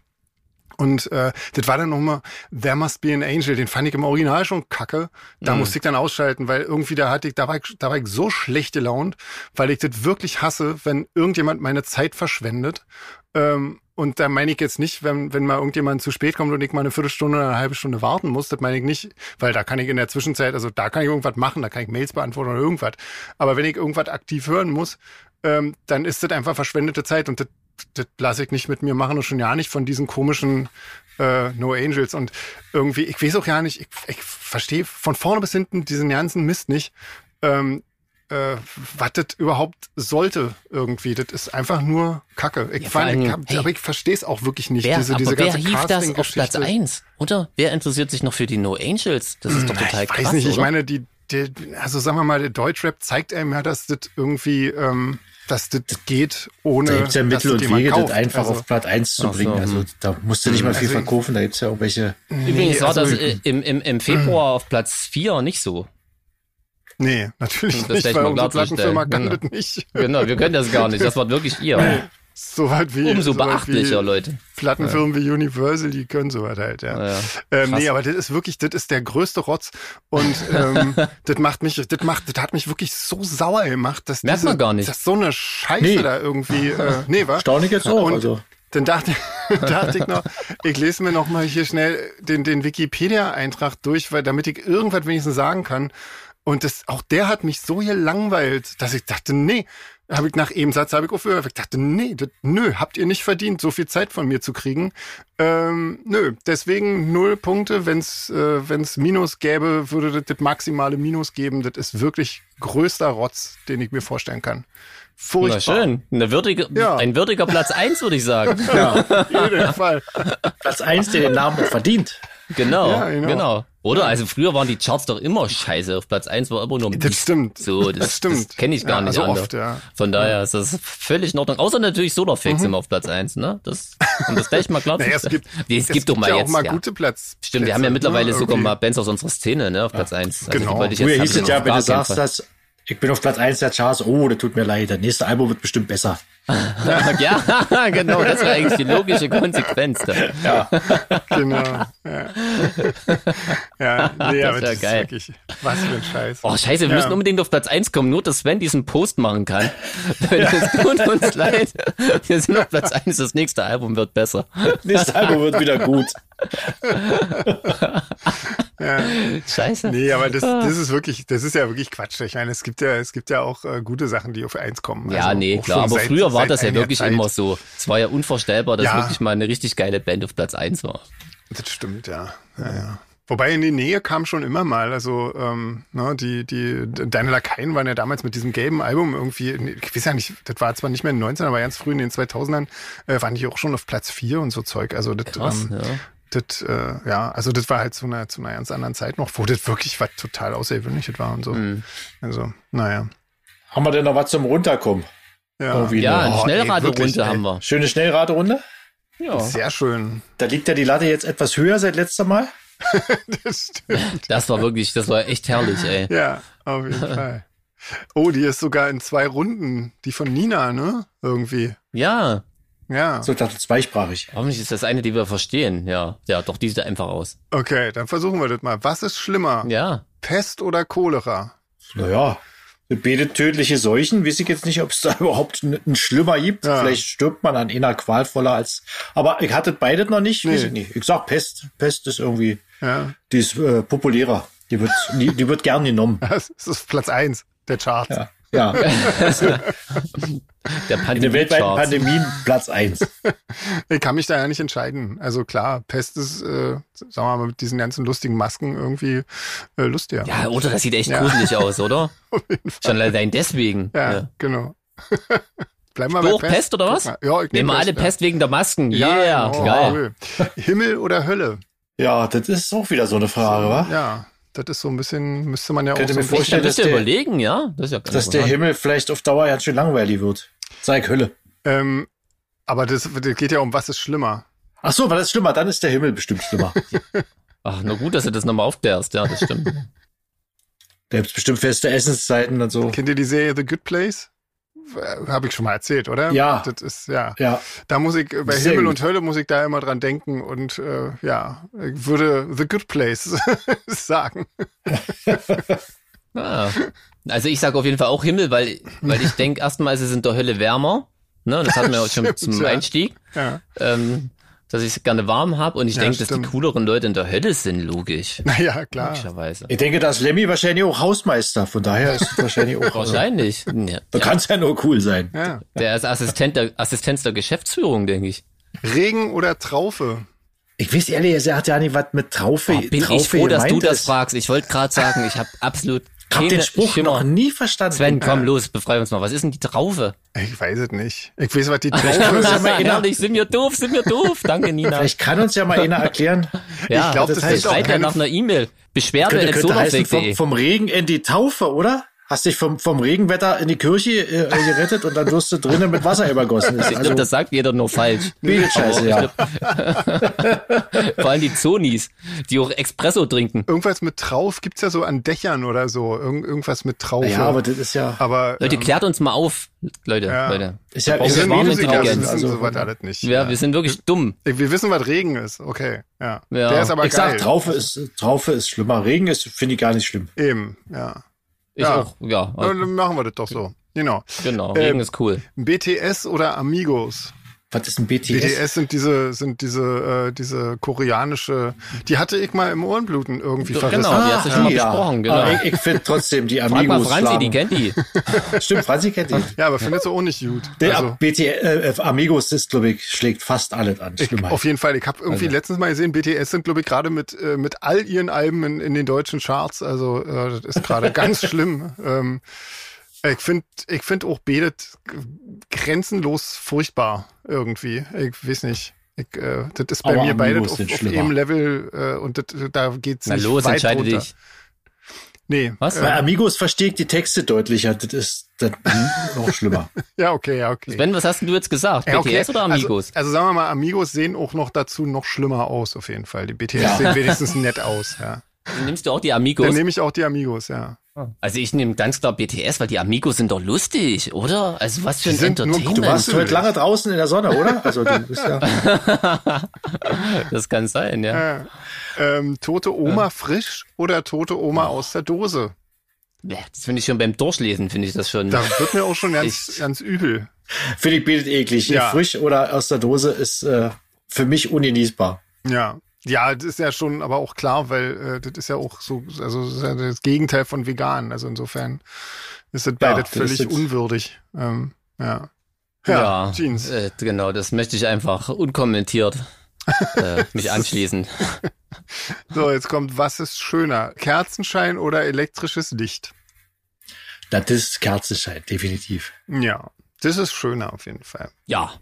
Und äh, das war dann nochmal There Must Be an Angel, den fand ich im Original schon kacke. Da mhm. musste ich dann ausschalten, weil irgendwie da hatte ich, da war ich, da war ich so schlecht gelaunt, weil ich das wirklich hasse, wenn irgendjemand meine Zeit verschwendet. Ähm, und da meine ich jetzt nicht, wenn, wenn mal irgendjemand zu spät kommt und ich mal eine Viertelstunde oder eine halbe Stunde warten muss, das meine ich nicht, weil da kann ich in der Zwischenzeit, also da kann ich irgendwas machen, da kann ich Mails beantworten oder irgendwas. Aber wenn ich irgendwas aktiv hören muss, ähm, dann ist das einfach verschwendete Zeit und das das lasse ich nicht mit mir machen und schon ja nicht von diesen komischen äh, No Angels. Und irgendwie, ich weiß auch ja nicht, ich, ich verstehe von vorne bis hinten diesen ganzen Mist nicht. Ähm, äh, was das überhaupt sollte irgendwie. Das ist einfach nur Kacke. Ich, ja, fand, ich, hab, hey, aber ich verstehe es auch wirklich nicht. Wer, diese, diese wer hief das auf Platz eins, oder? Wer interessiert sich noch für die No Angels? Das ist doch total ich krass. Ich weiß nicht, oder? ich meine, die, die, also sagen wir mal, der Deutschrap zeigt einem ja, dass das irgendwie ähm, dass das geht, ohne. Da gibt's ja Mittel und Wege, das einfach also, auf Platz 1 zu bringen. So. Also da musst du nicht mal viel also verkaufen, da gibt's ja irgendwelche. Übrigens war also, das äh, im, im, im Februar auf Platz 4 nicht so. Nee, natürlich das nicht, weil unsere Plattenfirma kann genau. das nicht. Genau, wir können das gar nicht. Das war wirklich ihr. Soweit wie. Umso so beachtlicher, wie Leute. Plattenfirmen ja. wie Universal, die können sowas halt, ja. ja, Ähm, nee, aber das ist wirklich, das ist der größte Rotz. Und ähm, (laughs) das macht mich, das macht, das hat mich wirklich so sauer gemacht, dass Merkt diese, man gar nicht. dass so eine Scheiße nee. da irgendwie, äh, (laughs) nee, war. Staune jetzt auch, und, also. dann dachte, (laughs) dachte ich noch, ich lese mir noch mal hier schnell den, den Wikipedia-Eintrag durch, weil damit ich irgendwas wenigstens sagen kann. Und das, auch der hat mich so gelangweilt, dass ich dachte, nee, habe ich nach eben Satz habe ich aufgehört. Ich dachte, nee, das, nö, habt ihr nicht verdient, so viel Zeit von mir zu kriegen. Ähm, nö, deswegen null Punkte. Wenn's äh, wenn's Minus gäbe, würde das, das maximale Minus geben. Das ist wirklich größter Rotz, den ich mir vorstellen kann. Furchtbar. Na schön. Eine würdige, ja. Ein würdiger Platz (laughs) eins würde ich sagen. ja, auf jeden Fall. Platz eins, der den Namen verdient. Genau, ja, genau, genau. Oder? Also früher waren die Charts doch immer scheiße. Auf Platz eins war immer nur Das stimmt. So, das, das stimmt. Das kenne ich gar ja, nicht also oft, ja. Von daher ist das völlig in Ordnung. Außer natürlich Solarfix mhm. immer auf Platz eins, ne? Das, um das gleich mal klar (laughs) naja, es gibt, (laughs) es, es gibt doch mal ja jetzt. auch mal gute Platz. Stimmt, wir haben ja mittlerweile ne? sogar mal Bands aus unserer Szene, ne? Auf Platz eins. Also genau. Die ich jetzt Früher hieß es ja, wenn du sagst, dass ich bin auf Platz eins der Charts. Oh, das tut mir leid. Das nächste Album wird bestimmt besser. (laughs) ja, (laughs) genau. Das wäre eigentlich die logische Konsequenz. Da. Ja, (laughs) genau. Ja, ja nee, das wäre geil. Wirklich, was für ein Scheiß. Oh, scheiße, wir ja. müssen unbedingt auf Platz eins kommen, nur dass Sven diesen Post machen kann. Es tut uns leid. Wir sind auf Platz eins. Das nächste Album wird besser. Das nächste Album wird wieder gut. Ja. Scheiße. Nee, aber das, das ist wirklich, das ist ja wirklich Quatsch. Ich meine, es gibt ja, es gibt ja auch äh, gute Sachen, die auf eins kommen. Ja, also nee, klar. Aber seit, früher war das ja wirklich Zeit. immer so. Es war ja unvorstellbar, dass ja. wirklich mal eine richtig geile Band auf Platz eins war. Das stimmt, ja. ja, ja. Wobei in die Nähe kam schon immer mal. Also ähm, ne, die, die Deine Lakaien waren ja damals mit diesem gelben Album irgendwie, ich weiß ja nicht, das war zwar nicht mehr in den 19 aber ganz früh in den 2000ern, äh, waren die auch schon auf Platz 4 und so Zeug. Also das, Krass, ähm, ja das, äh, ja, also das war halt zu einer, zu einer ganz anderen Zeit noch, wo das wirklich was total Außergewöhnliches war und so. Mhm. Also, naja. Haben wir denn noch was zum Runterkommen? Ja, ja eine oh, Schnellraderunde haben wir. Schöne Schnellraderunde? Ja. Sehr schön. Da liegt ja die Latte jetzt etwas höher seit letzter Mal. (laughs) das stimmt. Das war wirklich, das war echt herrlich, ey. Ja, auf jeden (laughs) Fall. Oh, die ist sogar in zwei Runden, die von Nina, ne? Irgendwie. Ja. Ja. So, dachte zweisprachig. Hoffentlich ist das eine, die wir verstehen. Ja, ja, doch, die sieht einfach aus. Okay, dann versuchen wir das mal. Was ist schlimmer? Ja. Pest oder Cholera? Naja, beide tödliche Seuchen. Weiß ich jetzt nicht, ob es da (laughs) überhaupt einen Schlimmer gibt. Ja. Vielleicht stirbt man an einer qualvoller als. Aber ich hatte beide noch nicht. Nee. Ich, nicht. ich sag Pest. Pest ist irgendwie. Ja. Die ist äh, populärer. Die wird, die, die wird gern genommen. (laughs) Das ist Platz eins der Charts. Ja. Ja. (laughs) Der, Pandemie der weltweiten Pandemien Platz eins. (laughs) Ich kann mich da ja nicht entscheiden. Also klar, Pest ist, äh, sagen wir mal, mit diesen ganzen lustigen Masken irgendwie äh, lustiger. Ja, oder das sieht echt ja. gruselig (laughs) aus, oder? Auf jeden Fall. Schon allein deswegen. Ja, ja. genau. Bleiben wir bei Pest. Pest oder was? Ja, ich nehmen wir alle Pest wegen der Masken. Ja, yeah, genau. geil. Himmel oder Hölle? Ja, das ist auch wieder so eine Frage, so, wa? Ja, das ist so ein bisschen, müsste man ja Könnte auch so mir vorstellen, dass der, überlegen, ja. Das ist ja dass der Himmel vielleicht auf Dauer ja schön langweilig wird. Sei Hölle. Ähm, aber das, das geht ja um, was ist schlimmer. Ach so, was ist schlimmer? Dann ist der Himmel bestimmt schlimmer. (laughs) Ach, na gut, dass du das nochmal aufklärst. Ja, das stimmt. Da gibt's bestimmt feste Essenszeiten und so. Kennt ihr die Serie The Good Place? Habe ich schon mal erzählt, oder? Ja. Das ist, ja. ja. Da muss ich, bei Sehr Himmel gut. und Hölle muss ich da immer dran denken und äh, ja, ich würde The Good Place (laughs) sagen. (laughs) ah. Also ich sage auf jeden Fall auch Himmel, weil, weil ich denke erstmal, es ist in der Hölle wärmer. Ne, das hatten wir auch schon (laughs) zum Einstieg. Ja. Ähm, dass ich es gerne warm habe und ich ja, denke, dass die cooleren Leute in der Hölle sind, logisch. (laughs) Naja, klar. Ich denke, da ist Lemmy wahrscheinlich auch Hausmeister, von daher ist es wahrscheinlich auch. (laughs) wahrscheinlich. Ja. Da kann es ja nur cool sein. Ja. Der ist Assistent der, Assistenz der Geschäftsführung, denke ich. Regen oder Traufe? Ich weiß ehrlich, er hat ja nicht was mit Traufe. Oh, bin Traufe ich froh, dass du das fragst. Ich wollte gerade sagen, ich habe absolut ich hab den Spruch Schimmer. noch nie verstanden. Sven, komm los, befrei uns mal. Was ist denn die Traufe? Ich weiß es nicht. Ich weiß, was die Traufe ist. Ja ehrlich, sind wir doof, sind wir doof. Danke, Nina. Vielleicht kann uns ja mal einer (laughs) erklären. ja, ich glaube, das, das heißt auch ja nach einer E-Mail. Beschwerde könnte, könnte heißen, vom, vom Regen in die Taufe, oder? Hast dich vom, vom Regenwetter in die Kirche äh, gerettet und dann wirst du drinnen mit Wasser übergossen. Also, ich glaube, das sagt jeder nur falsch. (laughs) Scheiße, ja. (laughs) Vor allem die Zonis, die auch Espresso trinken. Irgendwas mit Trauf gibt's ja so an Dächern oder so. Irgend, irgendwas mit Trauf. Ja, aber das ist ja. Aber, Leute, ähm, klärt uns mal auf, Leute. Ja. Leute. Ist ja, ist ja Intelligenz. Also, so alles nicht. Ja, ja, wir sind wirklich dumm. Wir wissen, was Regen ist. Okay, ja. ja. Der ist aber ich geil. sag, Traufe ist, Traufe ist schlimmer. Regen ist, finde ich gar nicht schlimm. Eben, ja. Ich ja. auch, ja. Dann machen wir das doch so. Genau. Genau, Regen ähm, ist cool. BTS oder Amigos? Was ist ein BTS? BTS sind diese, sind diese, äh, diese koreanische, die hatte ich mal im Ohrenbluten irgendwie Genau, verrissen. die hast du schon mal besprochen, genau. Aber ich, ich finde trotzdem die Frag mal Amigos Franzi, die schlagen. kennt die. (laughs) Stimmt, Franzi kennt die. Ja, aber findet sie auch nicht gut. Der Also, BT, äh, Amigos ist, glaube ich, schlägt fast alles an. ich, auf jeden Fall. Ich habe irgendwie Also. letztens mal gesehen, BTS sind, glaube ich, gerade mit, äh, mit all ihren Alben in, in den deutschen Charts. Also äh, das ist gerade (laughs) ganz schlimm. Ähm, ich finde ich find auch Bedet grenzenlos furchtbar irgendwie. Ich weiß nicht. Ich, äh, das ist bei Aber mir beides Amigos auf, auf einem Level äh, und das, da geht's Na nicht los, weit entscheide runter. dich. Nee. Was? Äh, Bei Amigos verstehe ich die Texte deutlicher. Das ist das (laughs) noch schlimmer. ja, okay, ja, okay. Ben, was hast denn du jetzt gesagt? Ja, okay. BTS oder Amigos? Also, also sagen wir mal, Amigos sehen auch noch dazu noch schlimmer aus, auf jeden Fall. Die BTS Ja. sehen wenigstens nett aus, ja. Nimmst du auch die Amigos? Dann nehme ich auch die Amigos, ja. Also ich nehme ganz klar BTS, weil die Amigos sind doch lustig, oder? Also was für ein sind nur- du Entertainment. Du warst heute lange draußen in der Sonne, oder? Also du bist ja. (laughs) das kann sein, ja. ja. Ähm, tote Oma frisch oder tote Oma aus der Dose? ja das finde ich schon beim Durchlesen, finde ich das schon. Da wird mir auch schon ganz, Ich- ganz übel. Finde ich bietet eklig. Ja. Frisch oder aus der Dose ist äh, für mich ungenießbar. Ja. Ja, das ist ja schon aber auch klar, weil äh, das ist ja auch so, also das ist ja das Gegenteil von vegan. Also insofern ist das Ja, beides völlig unwürdig. Ähm, ja. ja, Jeans. Äh, genau, das möchte ich einfach unkommentiert äh, (laughs) mich anschließen. (laughs) So, jetzt kommt, was ist schöner? Kerzenschein oder elektrisches Licht? Das ist Kerzenschein, definitiv. Ja, das ist schöner auf jeden Fall. Ja,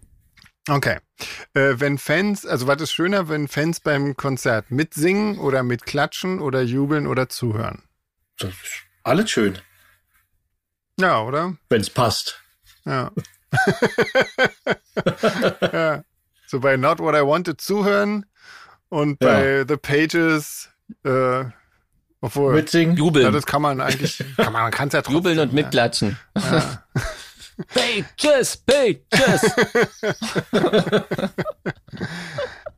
Okay. Äh, wenn Fans, also was ist schöner, wenn Fans beim Konzert mitsingen oder mitklatschen oder jubeln oder zuhören? Das ist alles schön, Ja, oder? wenn es passt. Ja. (laughs) ja. So bei Not What I Wanted zuhören und Ja. bei The Pages, äh, obwohl, Mitsingen. ja, jubeln. das kann man eigentlich, kann man, man kann es ja trotzdem. Jubeln und ja. mitklatschen. Ja. Pages, Pages. (laughs)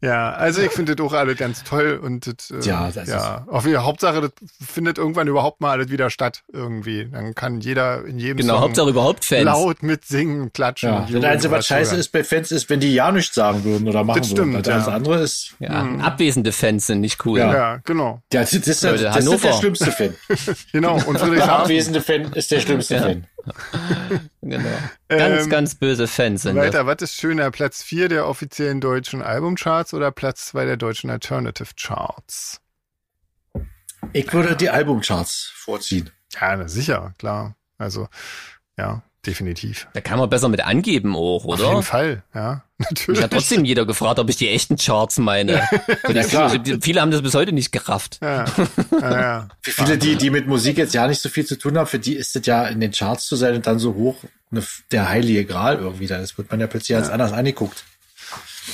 Ja, also ich finde das auch alle ganz toll und das, äh, Ja, das ja, auf jeden Fall, Hauptsache, das findet irgendwann überhaupt mal alles wieder statt irgendwie. Dann kann jeder in jedem Genau, Song Hauptsache überhaupt Fans. laut mitsingen, klatschen. Ja, das Einzige, was scheiße ist bei Fans, ist, wenn die ja nichts sagen würden oder machen Das würden. stimmt, Das ja. andere ist, Ja, abwesende Fans sind nicht cool. Ja. Ja, genau, ja, das ist, Leute, das ist der schlimmste Fan. (laughs) genau. Und Der Friedrichshafen, abwesende Fan ist der schlimmste Ja. Fan. (laughs) Genau. Ganz, Ähm, ganz böse Fans sind das. weiter, was ist schöner, Platz 4 der offiziellen deutschen Albumcharts oder Platz 2 der deutschen Alternative Charts? Ich würde die Albumcharts vorziehen. Ja, na, sicher, klar. Also, ja, definitiv. Da kann man besser mit angeben auch, Auf jeden oder? Fall, ja, (laughs) Mich natürlich. hat trotzdem jeder gefragt, ob ich die echten Charts meine. Ja, (laughs) klar. Viele haben das bis heute nicht gerafft. Ja, (laughs) ja, ja. Für viele, die, die mit Musik jetzt ja nicht so viel zu tun haben, für die ist es ja in den Charts zu sein und dann so hoch eine, der heilige Gral irgendwie. Das wird man ja plötzlich als anders angeguckt.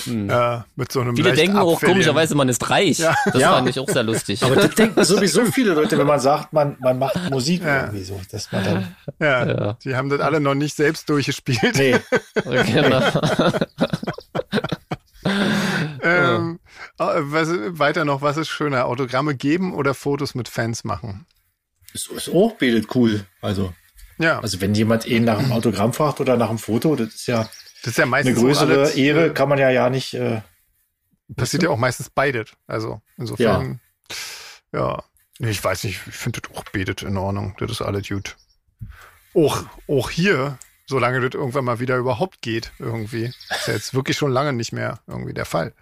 Ja, mit so einem Viele denken auch komischerweise, man ist reich. Ja. Das Ja. fand ich auch sehr lustig. Aber das denken sowieso (laughs) viele Leute, wenn man sagt, man, man macht Musik Ja. irgendwie so, dass man dann, Ja, Ja. die haben das alle noch nicht selbst durchgespielt. nee, (laughs) genau. (laughs) Ähm, äh, was, weiter noch, was ist schöner? Autogramme geben oder Fotos mit Fans machen? ist, ist auch bildet cool. Also, Ja, also wenn jemand eh nach einem Autogramm fragt oder nach einem Foto, das ist ja das ist ja eine meistens auch größere alles, Ehre, kann man ja ja nicht, äh, passiert ja auch meistens beides. Also insofern, ja. Nee, ich weiß nicht, ich finde das auch betet in Ordnung. Das ist alles gut. Auch, auch hier, solange das irgendwann mal wieder überhaupt geht, irgendwie. Ist ja jetzt wirklich schon lange nicht mehr irgendwie der Fall.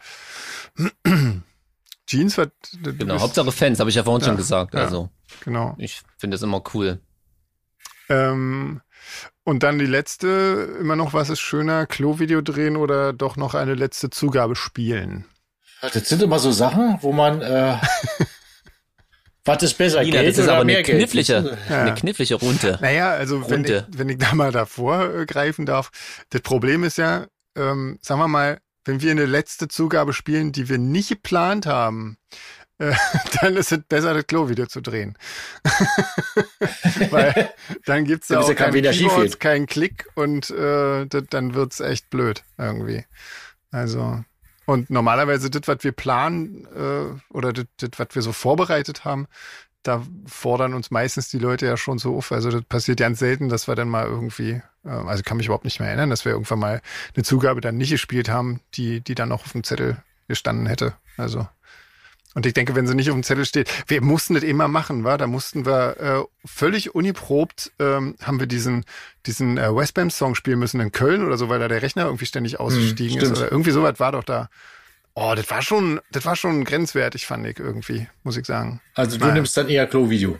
(clears throat) Jeans wird, genau, bist- Hauptsache Fans, habe ich ja vorhin Ja, schon gesagt. ja. Also genau. ich finde das immer cool. Ähm, und dann die letzte, immer noch, was ist schöner, Klo-Video drehen oder doch noch eine letzte Zugabe spielen? das sind immer so Sachen, wo man, äh, (laughs) was ist besser, Nina, Geld das ist oder aber eine mehr Geld? knifflige, Ja. eine knifflige Runde. Naja, also wenn ich, Runde. wenn ich da mal davor äh, greifen darf, das Problem ist ja, ähm, sagen wir mal, wenn wir eine letzte Zugabe spielen, die wir nicht geplant haben, (laughs) dann ist es besser, das Klo-Video zu drehen. (laughs) Weil dann (laughs) Damit auch ja kein keinen geht. keinen Klick und äh, das, dann wird's echt blöd irgendwie. Also und normalerweise das, was wir planen äh, oder das, das, was wir so vorbereitet haben, da fordern uns meistens die Leute ja schon so auf. Also das passiert ganz selten, dass wir dann mal irgendwie, äh, also kann mich überhaupt nicht mehr erinnern, dass wir irgendwann mal eine Zugabe dann nicht gespielt haben, die, die dann noch auf dem Zettel gestanden hätte. Also. Und ich denke, wenn sie nicht auf dem Zettel steht, wir mussten das immer machen, war, da mussten wir äh, völlig uniprobt ähm, haben wir diesen diesen äh, Westbam Song spielen müssen in Köln oder so, weil da der Rechner irgendwie ständig ausgestiegen hm, ist oder irgendwie sowas war doch da. Oh, das war schon, das war schon grenzwertig, fand ich irgendwie, muss ich sagen. Also du naja. nimmst dann eher Klo-Video.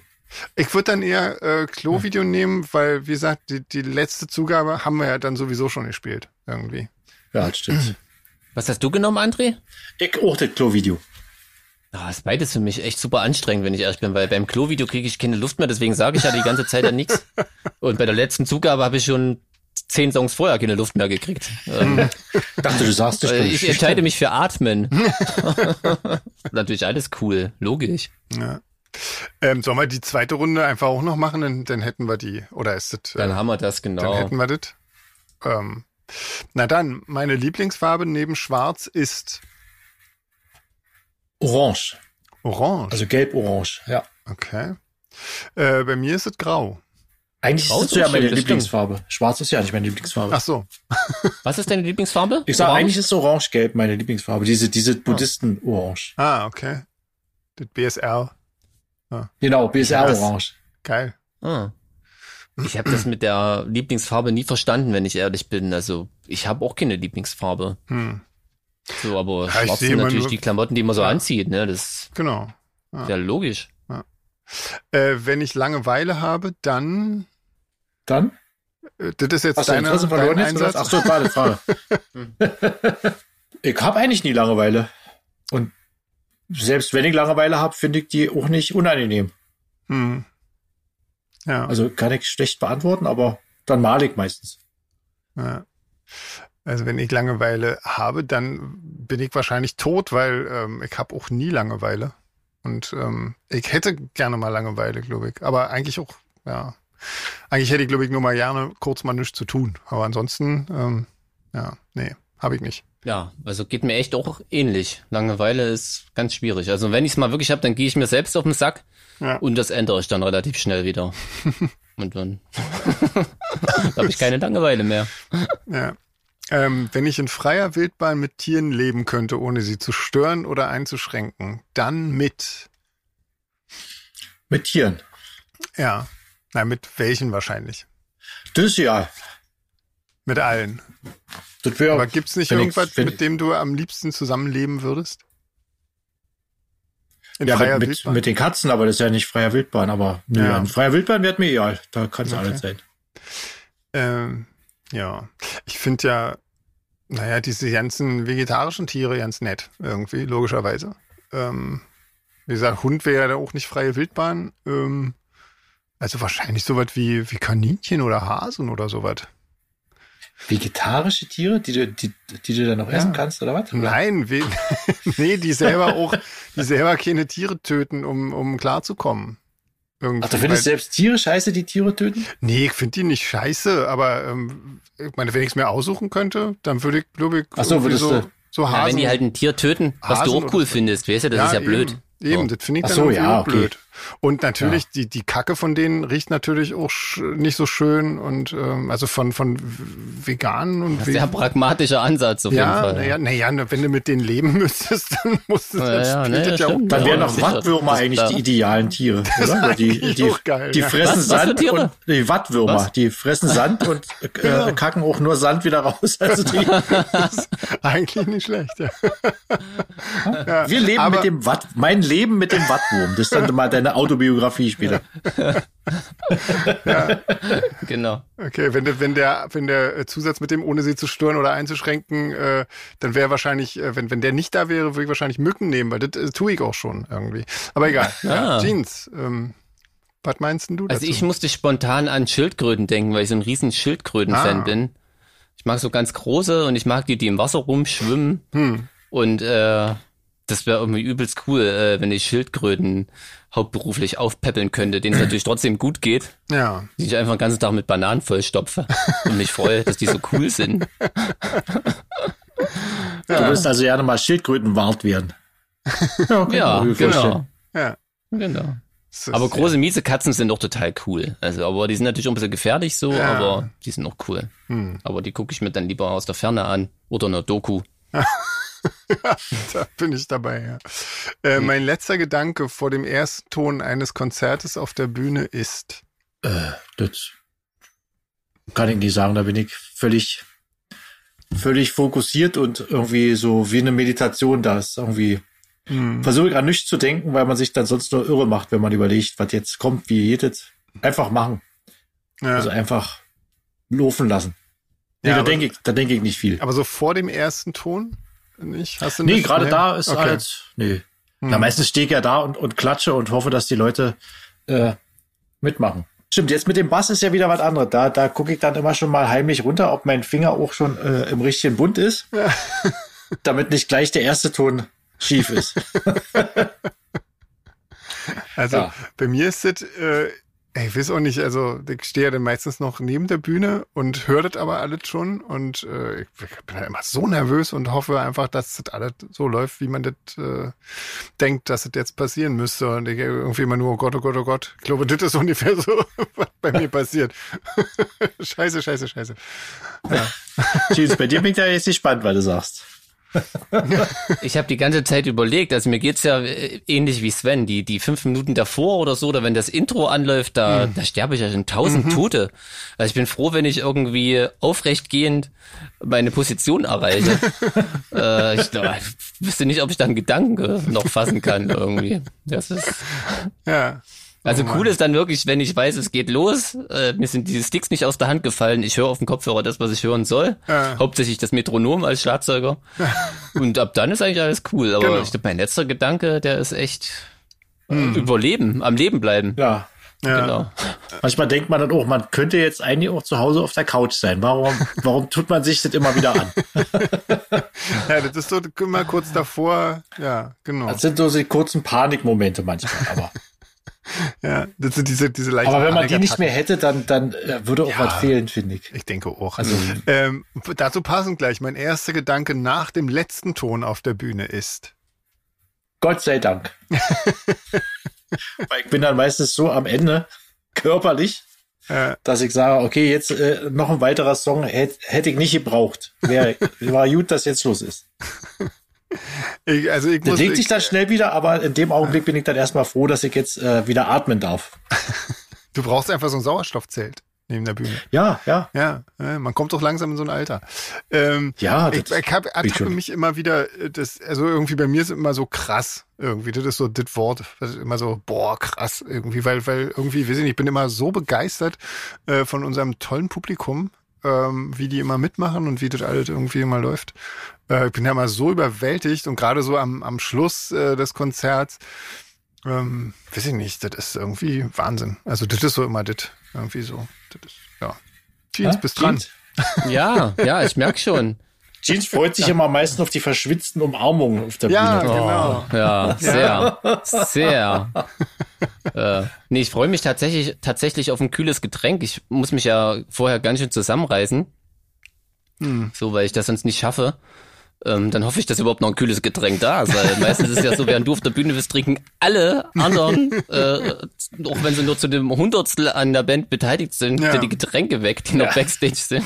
Ich würde dann eher äh, Klo-Video hm. nehmen, weil, wie gesagt, die, die letzte Zugabe haben wir ja dann sowieso schon gespielt, irgendwie. Ja, das stimmt. Was hast du genommen, André? Ich auch das Klo-Video. Ah, ist beides für mich echt super anstrengend, wenn ich ehrlich bin, weil beim Klo-Video kriege ich keine Luft mehr, deswegen sage ich ja die ganze Zeit dann nichts. Und bei der letzten Zugabe habe ich schon zehn Songs vorher keine Luft mehr gekriegt. Ähm, dachte, du sagst das Ich entscheide mich für Atmen. (laughs) Natürlich alles cool, logisch. Ja. Ähm, sollen wir die zweite Runde einfach auch noch machen? Dann, dann hätten wir die. Oder ist das. Äh, dann haben wir das, genau. Dann hätten wir das. Ähm, na dann, meine Lieblingsfarbe neben Schwarz ist Orange. Orange. Also gelb-orange, ja. Okay. Äh, bei mir ist es grau. Eigentlich Grau ist es ja meine Lieblingsfarbe. Stimmt. Schwarz ist ja nicht meine Lieblingsfarbe. Ach so. (laughs) Was ist deine Lieblingsfarbe? Ich sage, eigentlich ist orange-gelb meine Lieblingsfarbe. Diese, diese ah. Buddhisten-orange. Ah, okay. Das BSR. Ah. Genau, BSR-orange. Geil. Ah. Ich habe das mit der Lieblingsfarbe nie verstanden, wenn ich ehrlich bin. Also ich habe auch keine Lieblingsfarbe. Hm. So, aber ja, schwarz sind natürlich die Klamotten, die man so ja. anzieht, ne? Das genau. Ja. ist ja logisch. Ja. Äh, wenn ich Langeweile habe, dann. Dann? Äh, das ist jetzt Hast deine, du verloren dein Einsatz. Ach so, warte, Frage. (laughs) ich habe eigentlich nie Langeweile. Und selbst wenn ich Langeweile habe, finde ich die auch nicht unangenehm. Hm. Ja. Also kann ich schlecht beantworten, aber dann male ich meistens. Ja. Also wenn ich Langeweile habe, dann bin ich wahrscheinlich tot, weil ähm, ich habe auch nie Langeweile. Und ähm, ich hätte gerne mal Langeweile, glaube ich. Aber eigentlich auch, ja. Eigentlich hätte ich, glaube ich, nur mal gerne kurz mal nichts zu tun. Aber ansonsten, ähm, ja, nee, habe ich nicht. Ja, also geht mir echt auch ähnlich. Langeweile ist ganz schwierig. Also wenn ich es mal wirklich habe, dann gehe ich mir selbst auf den Sack ja. und das ändere ich dann relativ schnell wieder. (laughs) und dann (laughs) habe ich keine Langeweile mehr. Ja. Ähm, wenn ich in freier Wildbahn mit Tieren leben könnte, ohne sie zu stören oder einzuschränken, dann mit. Mit Tieren. Ja. Na, mit welchen wahrscheinlich? Das ja. Mit allen. Das wär, Aber gibt's nicht irgendwas, ich, mit dem du am liebsten zusammenleben würdest? In ja, freier mit, Wildbahn? mit den Katzen, aber das ist ja nicht freier Wildbahn, aber nö, ja. in freier Wildbahn wird mir egal. Da kann es okay. alles sein. Ähm, ja, ich finde ja, naja, diese ganzen vegetarischen Tiere ganz nett, irgendwie, logischerweise. Ähm, wie gesagt, Hund wäre ja auch nicht freie Wildbahn. Ähm, also wahrscheinlich sowas wie, wie Kaninchen oder Hasen oder sowas. Vegetarische Tiere, die du, die, die du dann noch ja. essen kannst, oder was? Nein, we (laughs) nee, die selber auch, die selber keine Tiere töten, um, um klarzukommen. Irgendwie. Ach, du findest selbst Tiere scheiße, die Tiere töten? Nee, ich finde die nicht scheiße, aber ähm, ich meine, wenn ich es mir aussuchen könnte, dann würde ich, glaube ich, Ach so, würdest so, du so Hasen. Ja, wenn die halt ein Tier töten, was Hasen du auch cool findest, weißt du, das ja, ist ja blöd. Eben. Eben, das finde ich dann so, ja, okay. blöd. Und natürlich, ja. die, die Kacke von denen riecht natürlich auch nicht so schön und ähm, also von, von Veganen und Das ist ja pragmatischer Ansatz auf ja, jeden Fall. Naja, naja, wenn du mit denen leben (laughs) müsstest, dann musst du ja, ja, nee, ja, auch. Dann wären doch Wattwürmer eigentlich die idealen Tiere, (laughs) oder? Die, die, die, geil, die fressen was, Sand was und die Wattwürmer, was? die fressen Sand und äh, (laughs) kacken auch nur Sand wieder raus. Also die eigentlich nicht schlecht, ja. Wir leben Aber, mit dem Watt, mein Leben mit dem Wattwurm. Das ist dann mal deine Autobiografie später. (laughs) ja. Genau. Okay, wenn der, wenn der, wenn der Zusatz mit dem, ohne sie zu stören oder einzuschränken, äh, dann wäre wahrscheinlich, äh, wenn, wenn der nicht da wäre, würde ich wahrscheinlich Mücken nehmen, weil das äh, tue ich auch schon irgendwie. Aber egal. Ah. Jeans, ähm, was meinst du dazu? Also ich musste spontan an Schildkröten denken, weil ich so ein riesen Schildkröten-Fan ah. bin. Ich mag so ganz große und ich mag die, die im Wasser rumschwimmen. Hm. Und äh, das wäre irgendwie übelst cool, äh, wenn ich Schildkröten hauptberuflich aufpäppeln könnte, denen es natürlich trotzdem gut geht. Ja. Die ich einfach den ganzen Tag mit Bananen vollstopfe und mich freue, dass die so cool sind. Ja. Du wirst also gerne mal Schildkrötenwart werden. (laughs) Ja, ja genau. Ja. Genau. aber große miese Katzen sind doch total cool. Also, aber die sind natürlich auch ein bisschen gefährlich so, ja. aber die sind auch cool. Hm. Aber die gucke ich mir dann lieber aus der Ferne an oder eine Doku. (laughs) (laughs) da bin ich dabei, ja. Äh, hm. Mein letzter Gedanke vor dem ersten Ton eines Konzertes auf der Bühne ist. Äh, das kann ich nicht sagen, da bin ich völlig, völlig fokussiert und irgendwie so wie eine Meditation da ist. Irgendwie hm. versuche ich an nichts zu denken, weil man sich dann sonst nur irre macht, wenn man überlegt, was jetzt kommt, wie jedes. Einfach machen. Ja. Also einfach laufen lassen. Nee, ja, da denke ich, da denke ich nicht viel. Aber so vor dem ersten Ton? Nicht? Hast du nee, gerade da ist okay. halt, nee. Hm. Na, meistens stehe ich ja da und, und klatsche und hoffe, dass die Leute äh, mitmachen. Stimmt, jetzt mit dem Bass ist ja wieder was anderes. Da, da gucke ich dann immer schon mal heimlich runter, ob mein Finger auch schon äh, im richtigen Bund ist. Ja. (laughs) damit nicht gleich der erste Ton schief ist. (laughs) also ja. bei mir ist es äh, ich weiß auch nicht, also ich stehe ja dann meistens noch neben der Bühne und höre das aber alles schon und äh, ich bin ja immer so nervös und hoffe einfach, dass das alles so läuft, wie man das äh, denkt, dass das jetzt passieren müsste und ich irgendwie immer nur, oh Gott, oh Gott, oh Gott. Ich glaube, das ist (laughs) ungefähr so, was bei mir passiert. (laughs) scheiße, scheiße, scheiße. Ja. Tschüss, bei dir bin ich ja jetzt gespannt, weil du sagst ich habe die ganze Zeit überlegt, also mir geht's ja äh, ähnlich wie Sven, die, die fünf Minuten davor oder so, oder wenn das Intro anläuft, da, mhm. da sterbe ich ja schon tausend mhm. Tote. Also ich bin froh, wenn ich irgendwie aufrechtgehend meine Position erreiche. (laughs) äh, ich, ich wüsste nicht, ob ich da einen Gedanken noch fassen kann irgendwie. Das ist ja. Also oh cool ist dann wirklich, wenn ich weiß, es geht los, äh, mir sind diese Sticks nicht aus der Hand gefallen, ich höre auf dem Kopfhörer das, was ich hören soll. Ja. Hauptsächlich das Metronom als Schlagzeuger. Und ab dann ist eigentlich alles cool. Aber genau. ich glaube, mein letzter Gedanke, der ist echt äh, hm. überleben, am Leben bleiben. Ja. Ja. Genau. Manchmal denkt man dann auch, man könnte jetzt eigentlich auch zu Hause auf der Couch sein. Warum, warum tut man sich das immer wieder an? (laughs) ja, das ist so immer kurz davor. Ja, genau. Das sind so die kurzen Panikmomente manchmal, aber. (laughs) Ja, das sind diese, diese leichten Aber wenn man die nicht mehr hätte, dann, dann äh, würde auch ja, was fehlen, finde ich. Ich denke auch. Also, ähm, dazu passend gleich, mein erster Gedanke nach dem letzten Ton auf der Bühne ist. Gott sei Dank. Weil (laughs) ich bin dann meistens so am Ende körperlich, ja. dass ich sage, okay, jetzt äh, noch ein weiterer Song hätte hätt ich nicht gebraucht. Wär, (laughs) war gut, dass jetzt los ist. Ich, also ich Der muss, legt ich, sich dann schnell wieder, aber in dem Augenblick bin ich dann erstmal froh, dass ich jetzt äh, wieder atmen darf. (laughs) Du brauchst einfach so ein Sauerstoffzelt neben der Bühne. Ja, ja. Ja, man kommt doch langsam in so ein Alter. Ähm, ja, das ich, ich habe ertappe mich immer wieder, äh, das, also irgendwie bei mir ist immer so krass irgendwie. Das ist so das Wort, das ist immer so, boah, krass irgendwie, weil, weil irgendwie, weiß ich nicht, ich bin immer so begeistert äh, von unserem tollen Publikum, ähm, wie die immer mitmachen und wie das alles irgendwie immer läuft. Äh, ich bin ja mal so überwältigt und gerade so am, am Schluss äh, des Konzerts, ähm, weiß ich nicht, das ist irgendwie Wahnsinn. Also das ist so immer das, irgendwie so. Das ist, ja. Jeans, ja, bist dran. Ja, ja, ich merk schon. Jeans freut sich immer am meisten auf die verschwitzten Umarmungen auf der ja, Bühne. Genau. Oh, ja, sehr, sehr. äh, nee, ich freue mich tatsächlich, tatsächlich auf ein kühles Getränk. Ich muss mich ja vorher ganz schön zusammenreißen. Hm. So, weil ich das sonst nicht schaffe ähm, dann hoffe ich, dass überhaupt noch ein kühles Getränk da ist. Weil meistens ist es ja so, während du auf der Bühne bist, trinken alle anderen, äh, auch wenn sie nur zu dem Hundertstel an der Band beteiligt sind, ja. die Getränke weg, die noch ja. Backstage sind.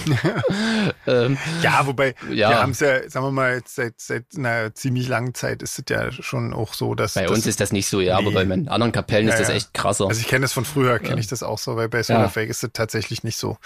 (laughs) ähm, ja, wobei, ja. wir haben es ja, sagen wir mal, seit, seit einer ziemlich langen Zeit ist es ja schon auch so, dass... Bei uns ist das nicht so, ja, nee. aber bei meinen anderen Kapellen ja, ist das echt krasser. Also ich kenne das von früher, kenne ich das auch so, weil bei Solar Fake ist es tatsächlich nicht so.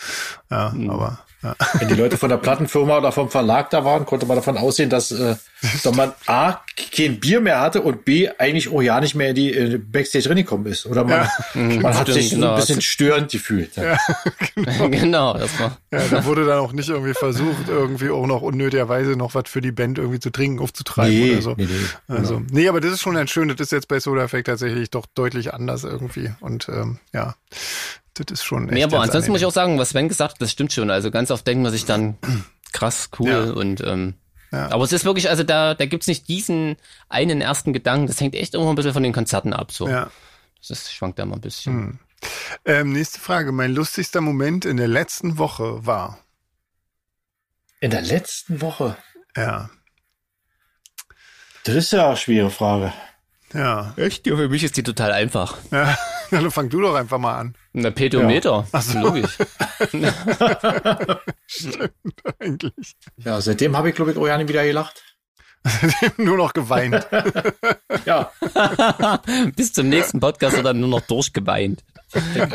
Ja, mhm. aber... Ja. Wenn die Leute von der Plattenfirma oder vom Verlag da waren, konnte man davon ausgehen, dass, äh, dass man A, kein Bier mehr hatte und B, eigentlich auch ja nicht mehr in die äh, Backstage reingekommen ist. Oder man, ja. man hat sich genau. ein bisschen störend gefühlt. Ja, (laughs) genau. genau das war. Ja, da wurde dann auch nicht irgendwie versucht, irgendwie auch noch unnötigerweise noch was für die Band irgendwie zu trinken, aufzutreiben nee, oder so. Nee, nee, also, genau. nee, aber das ist schon ein schön, das ist jetzt bei Soda Effect tatsächlich doch deutlich anders irgendwie. Und ähm, ja, das ist schon. Nee, aber ansonsten muss ich auch sagen, was Sven gesagt hat, das stimmt schon. Also ganz oft denkt man sich dann, (clears throat) krass, cool ja. und ähm, ja. Aber es ist wirklich, also da, da gibt's nicht diesen einen ersten Gedanken. Das hängt echt immer ein bisschen von den Konzerten ab. So. Ja. Das ist, schwankt da mal ein bisschen. Hm. Ähm, nächste Frage. Mein lustigster Moment in der letzten Woche war. In der letzten Woche? Ja. Das ist ja eine schwere Frage. Ja. Echt? Ja, für mich ist die total einfach. Ja. (laughs) Dann fang du doch einfach mal an. Na, Pedometer. Ach so. Logisch. (laughs) Stimmt, eigentlich. Ja, seitdem habe ich, glaube ich, auch ja nicht wieder gelacht. (laughs) Nur noch geweint. Ja. Bis zum nächsten Podcast wird dann nur noch durchgeweint.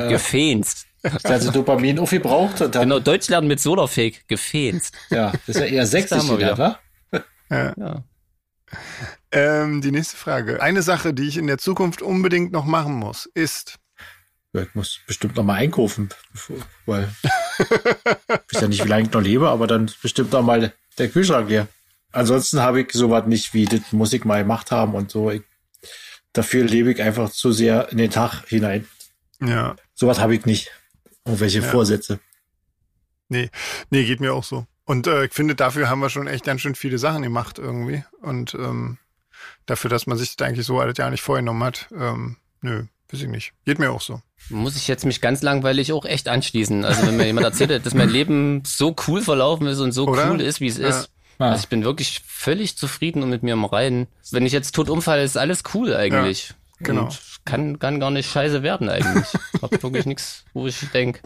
Gefähnst. Also Dopamin aufgebraucht und dann, Genau, Deutsch lernen mit Solarfake. Gefähnst. ja, das ist ja eher sächsisch haben wir wieder, wieder. ne? Ja. Ähm, die nächste Frage. Eine Sache, die ich in der Zukunft unbedingt noch machen muss, ist. Ja, ich muss bestimmt noch mal einkaufen, bevor, weil ich weiß ja nicht, wie lange ich noch lebe, aber dann bestimmt noch mal der Kühlschrank leer. Ansonsten habe ich sowas nicht, wie das muss ich mal gemacht haben und so. Ich, dafür lebe ich einfach zu sehr in den Tag hinein. Ja. Sowas habe ich nicht. Irgendwelche Vorsätze. Nee, nee, geht mir auch so. Und äh, ich finde, dafür haben wir schon echt ganz schön viele Sachen gemacht irgendwie. Und ähm, dafür, dass man sich das eigentlich so alles ja nicht vorgenommen hat, ähm, nö, weiß ich nicht. Geht mir auch so. Muss ich jetzt mich ganz langweilig auch echt anschließen. Also wenn mir jemand erzählt, dass mein Leben so cool verlaufen ist und so Oder? cool ist, wie es Ja. ist. Ah. Also ich bin wirklich völlig zufrieden und mit mir im Reinen. Wenn ich jetzt tot umfalle, ist alles cool eigentlich. genau. Und kann, kann gar nicht scheiße werden eigentlich. Hab wirklich nichts, wo ich denk.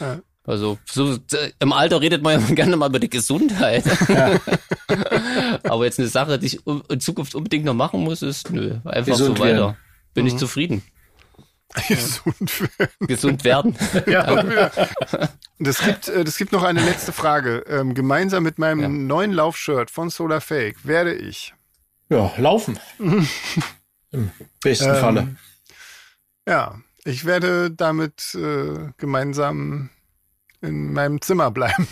Ja. Also so äh, im Alter redet man ja (laughs) gerne mal über die Gesundheit. (laughs) Aber jetzt eine Sache, die ich in Zukunft unbedingt noch machen muss, ist nö, einfach Gesund so weiter. werden. Bin Mhm. ich zufrieden. Gesund. Gesund werden. Das (laughs) gibt, äh, das gibt noch eine letzte Frage. Ähm, gemeinsam mit meinem Ja. neuen Laufshirt von Solar Fake werde ich Ja, laufen. Im besten Ähm, Falle. Ja, ich werde damit äh, gemeinsam in meinem Zimmer bleiben.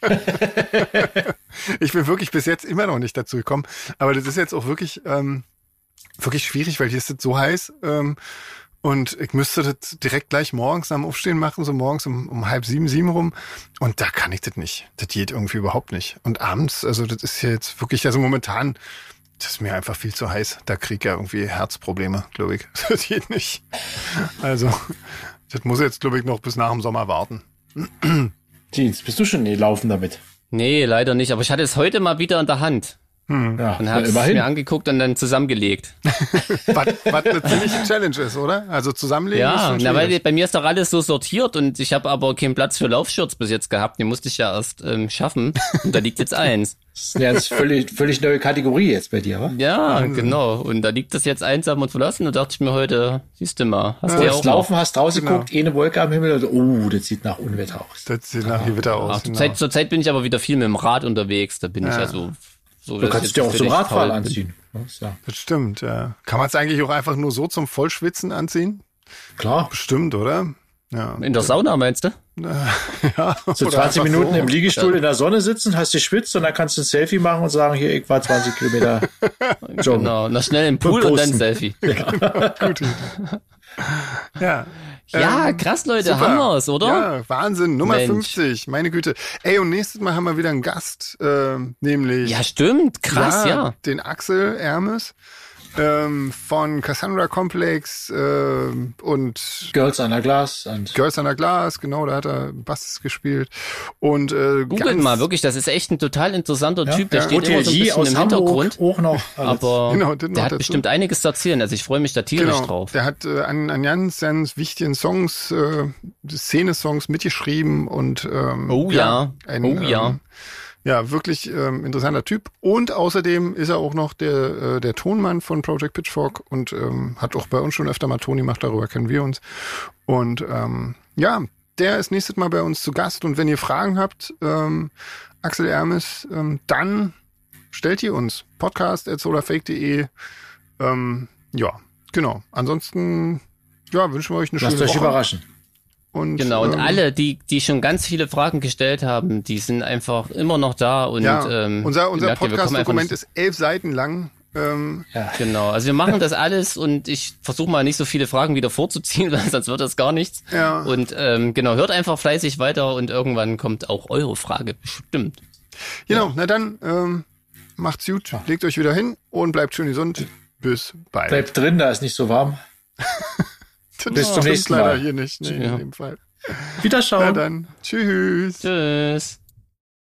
(laughs) ich bin wirklich bis jetzt immer noch nicht dazu gekommen. Aber das ist jetzt auch wirklich, ähm, wirklich schwierig, weil hier ist es so heiß. Ähm, und ich müsste das direkt gleich morgens am Aufstehen machen, so morgens um, um halb sieben, sieben rum. Und da kann ich das nicht. Das geht irgendwie überhaupt nicht. Und abends, also das ist jetzt wirklich, also momentan, das ist mir einfach viel zu heiß. Da krieg ich ja irgendwie Herzprobleme, glaube ich. (laughs) Das geht nicht. Also, das muss jetzt, glaube ich, noch bis nach dem Sommer warten. Jeans, bist du schon gelaufen damit? Nee, leider nicht. Aber ich hatte es heute mal wieder in der Hand Ja, und habe es immerhin. mir angeguckt und dann zusammengelegt. (laughs) Was, was eine ziemliche Challenge ist, oder? Also zusammenlegen Ja, na, weil bei mir ist doch alles so sortiert und ich habe aber keinen Platz für Laufshirts bis jetzt gehabt. Den musste ich ja erst ähm, schaffen. Und da liegt jetzt eins. Das ist eine völlig, völlig neue Kategorie jetzt bei dir, wa? Ja, genau. Und da liegt das jetzt einsam und verlassen. Und da dachte ich mir heute, siehst du mal, hast du Du ja hast auch laufen, hast draußen Genau. geguckt, eine Wolke am Himmel und oh, das sieht nach Unwetter aus. Das sieht nach Gewitter aus. Ach, zur, genau. Zeit, zur Zeit bin ich aber wieder viel mit dem Rad unterwegs. Da bin ich Ja. also so. Du kannst ich dir auch zum Radfahren anziehen. Ja, Das stimmt, ja. Kann man es eigentlich auch einfach nur so zum Vollschwitzen anziehen? klar. Bestimmt, oder? Ja. In der Sauna meinst du? (laughs) ja. So oder 20 einfach Minuten so. im Liegestuhl in der Sonne sitzen, hast geschwitzt und dann kannst du ein Selfie machen und sagen, hier, ich war 20 Kilometer (laughs) joggen. Genau. Noch schnell im Pool und dann posten. Selfie. (laughs) Gute Idee. Ja. Ja, Ähm, krass, Leute, super. haben wir's, oder? Ja, Wahnsinn. Nummer Mensch. 50. Meine Güte. Ey, und nächstes Mal haben wir wieder einen Gast, äh, nämlich Ja, stimmt. Krass, ja. den Axel Ermes ähm, von Cassandra Complex ähm, und Girls Under Glass und Girls Under Glass, genau, da hat er Bass gespielt. Und äh, Googelt ganz, mal, wirklich, das ist echt ein total interessanter Typ. Der ja. steht immer so ein bisschen aus im Hamburg Hintergrund. auch noch. alles. Aber Genau, der hat dazu. bestimmt einiges zu erzählen. Also ich freue mich da tierisch Genau, drauf. der hat äh, an, an ganz, ganz wichtigen Songs, äh, Szene-Songs mitgeschrieben und ähm, Oh ja, ein, oh ja. Ähm, ja, wirklich ähm, interessanter Typ. Und außerdem ist er auch noch der, äh, der Tonmann von Project Pitchfork und ähm, hat auch bei uns schon öfter mal Toni gemacht, darüber kennen wir uns. Und ähm, ja, der ist nächstes Mal bei uns zu Gast. Und wenn ihr Fragen habt, ähm, Axel Ermes, ähm, dann stellt ihr uns. Podcast at solarfake.de. Ähm, ja, genau. Ansonsten, ja, wünschen wir euch eine Lasst schöne euch Woche. überraschen. Und, Genau, und ähm, alle, die, die schon ganz viele Fragen gestellt haben, die sind einfach immer noch da und Ja, ähm, unser, unser ja, Podcast-Dokument ist elf Seiten lang. Ähm, Genau, also wir machen das alles und ich versuche mal nicht so viele Fragen wieder vorzuziehen, (laughs) weil sonst wird das gar nichts. Ja. Und ähm, genau, hört einfach fleißig weiter und irgendwann kommt auch eure Frage bestimmt. genau, na dann, ähm, macht's gut, legt euch wieder hin und bleibt schön gesund. Bis bald. Bleibt drin, da ist nicht so warm. (laughs) Das bis zum nächsten leider Mal. hier nicht, nee, Ja. in dem Fall. Na Wiederschauen. dann, tschüss. Tschüss.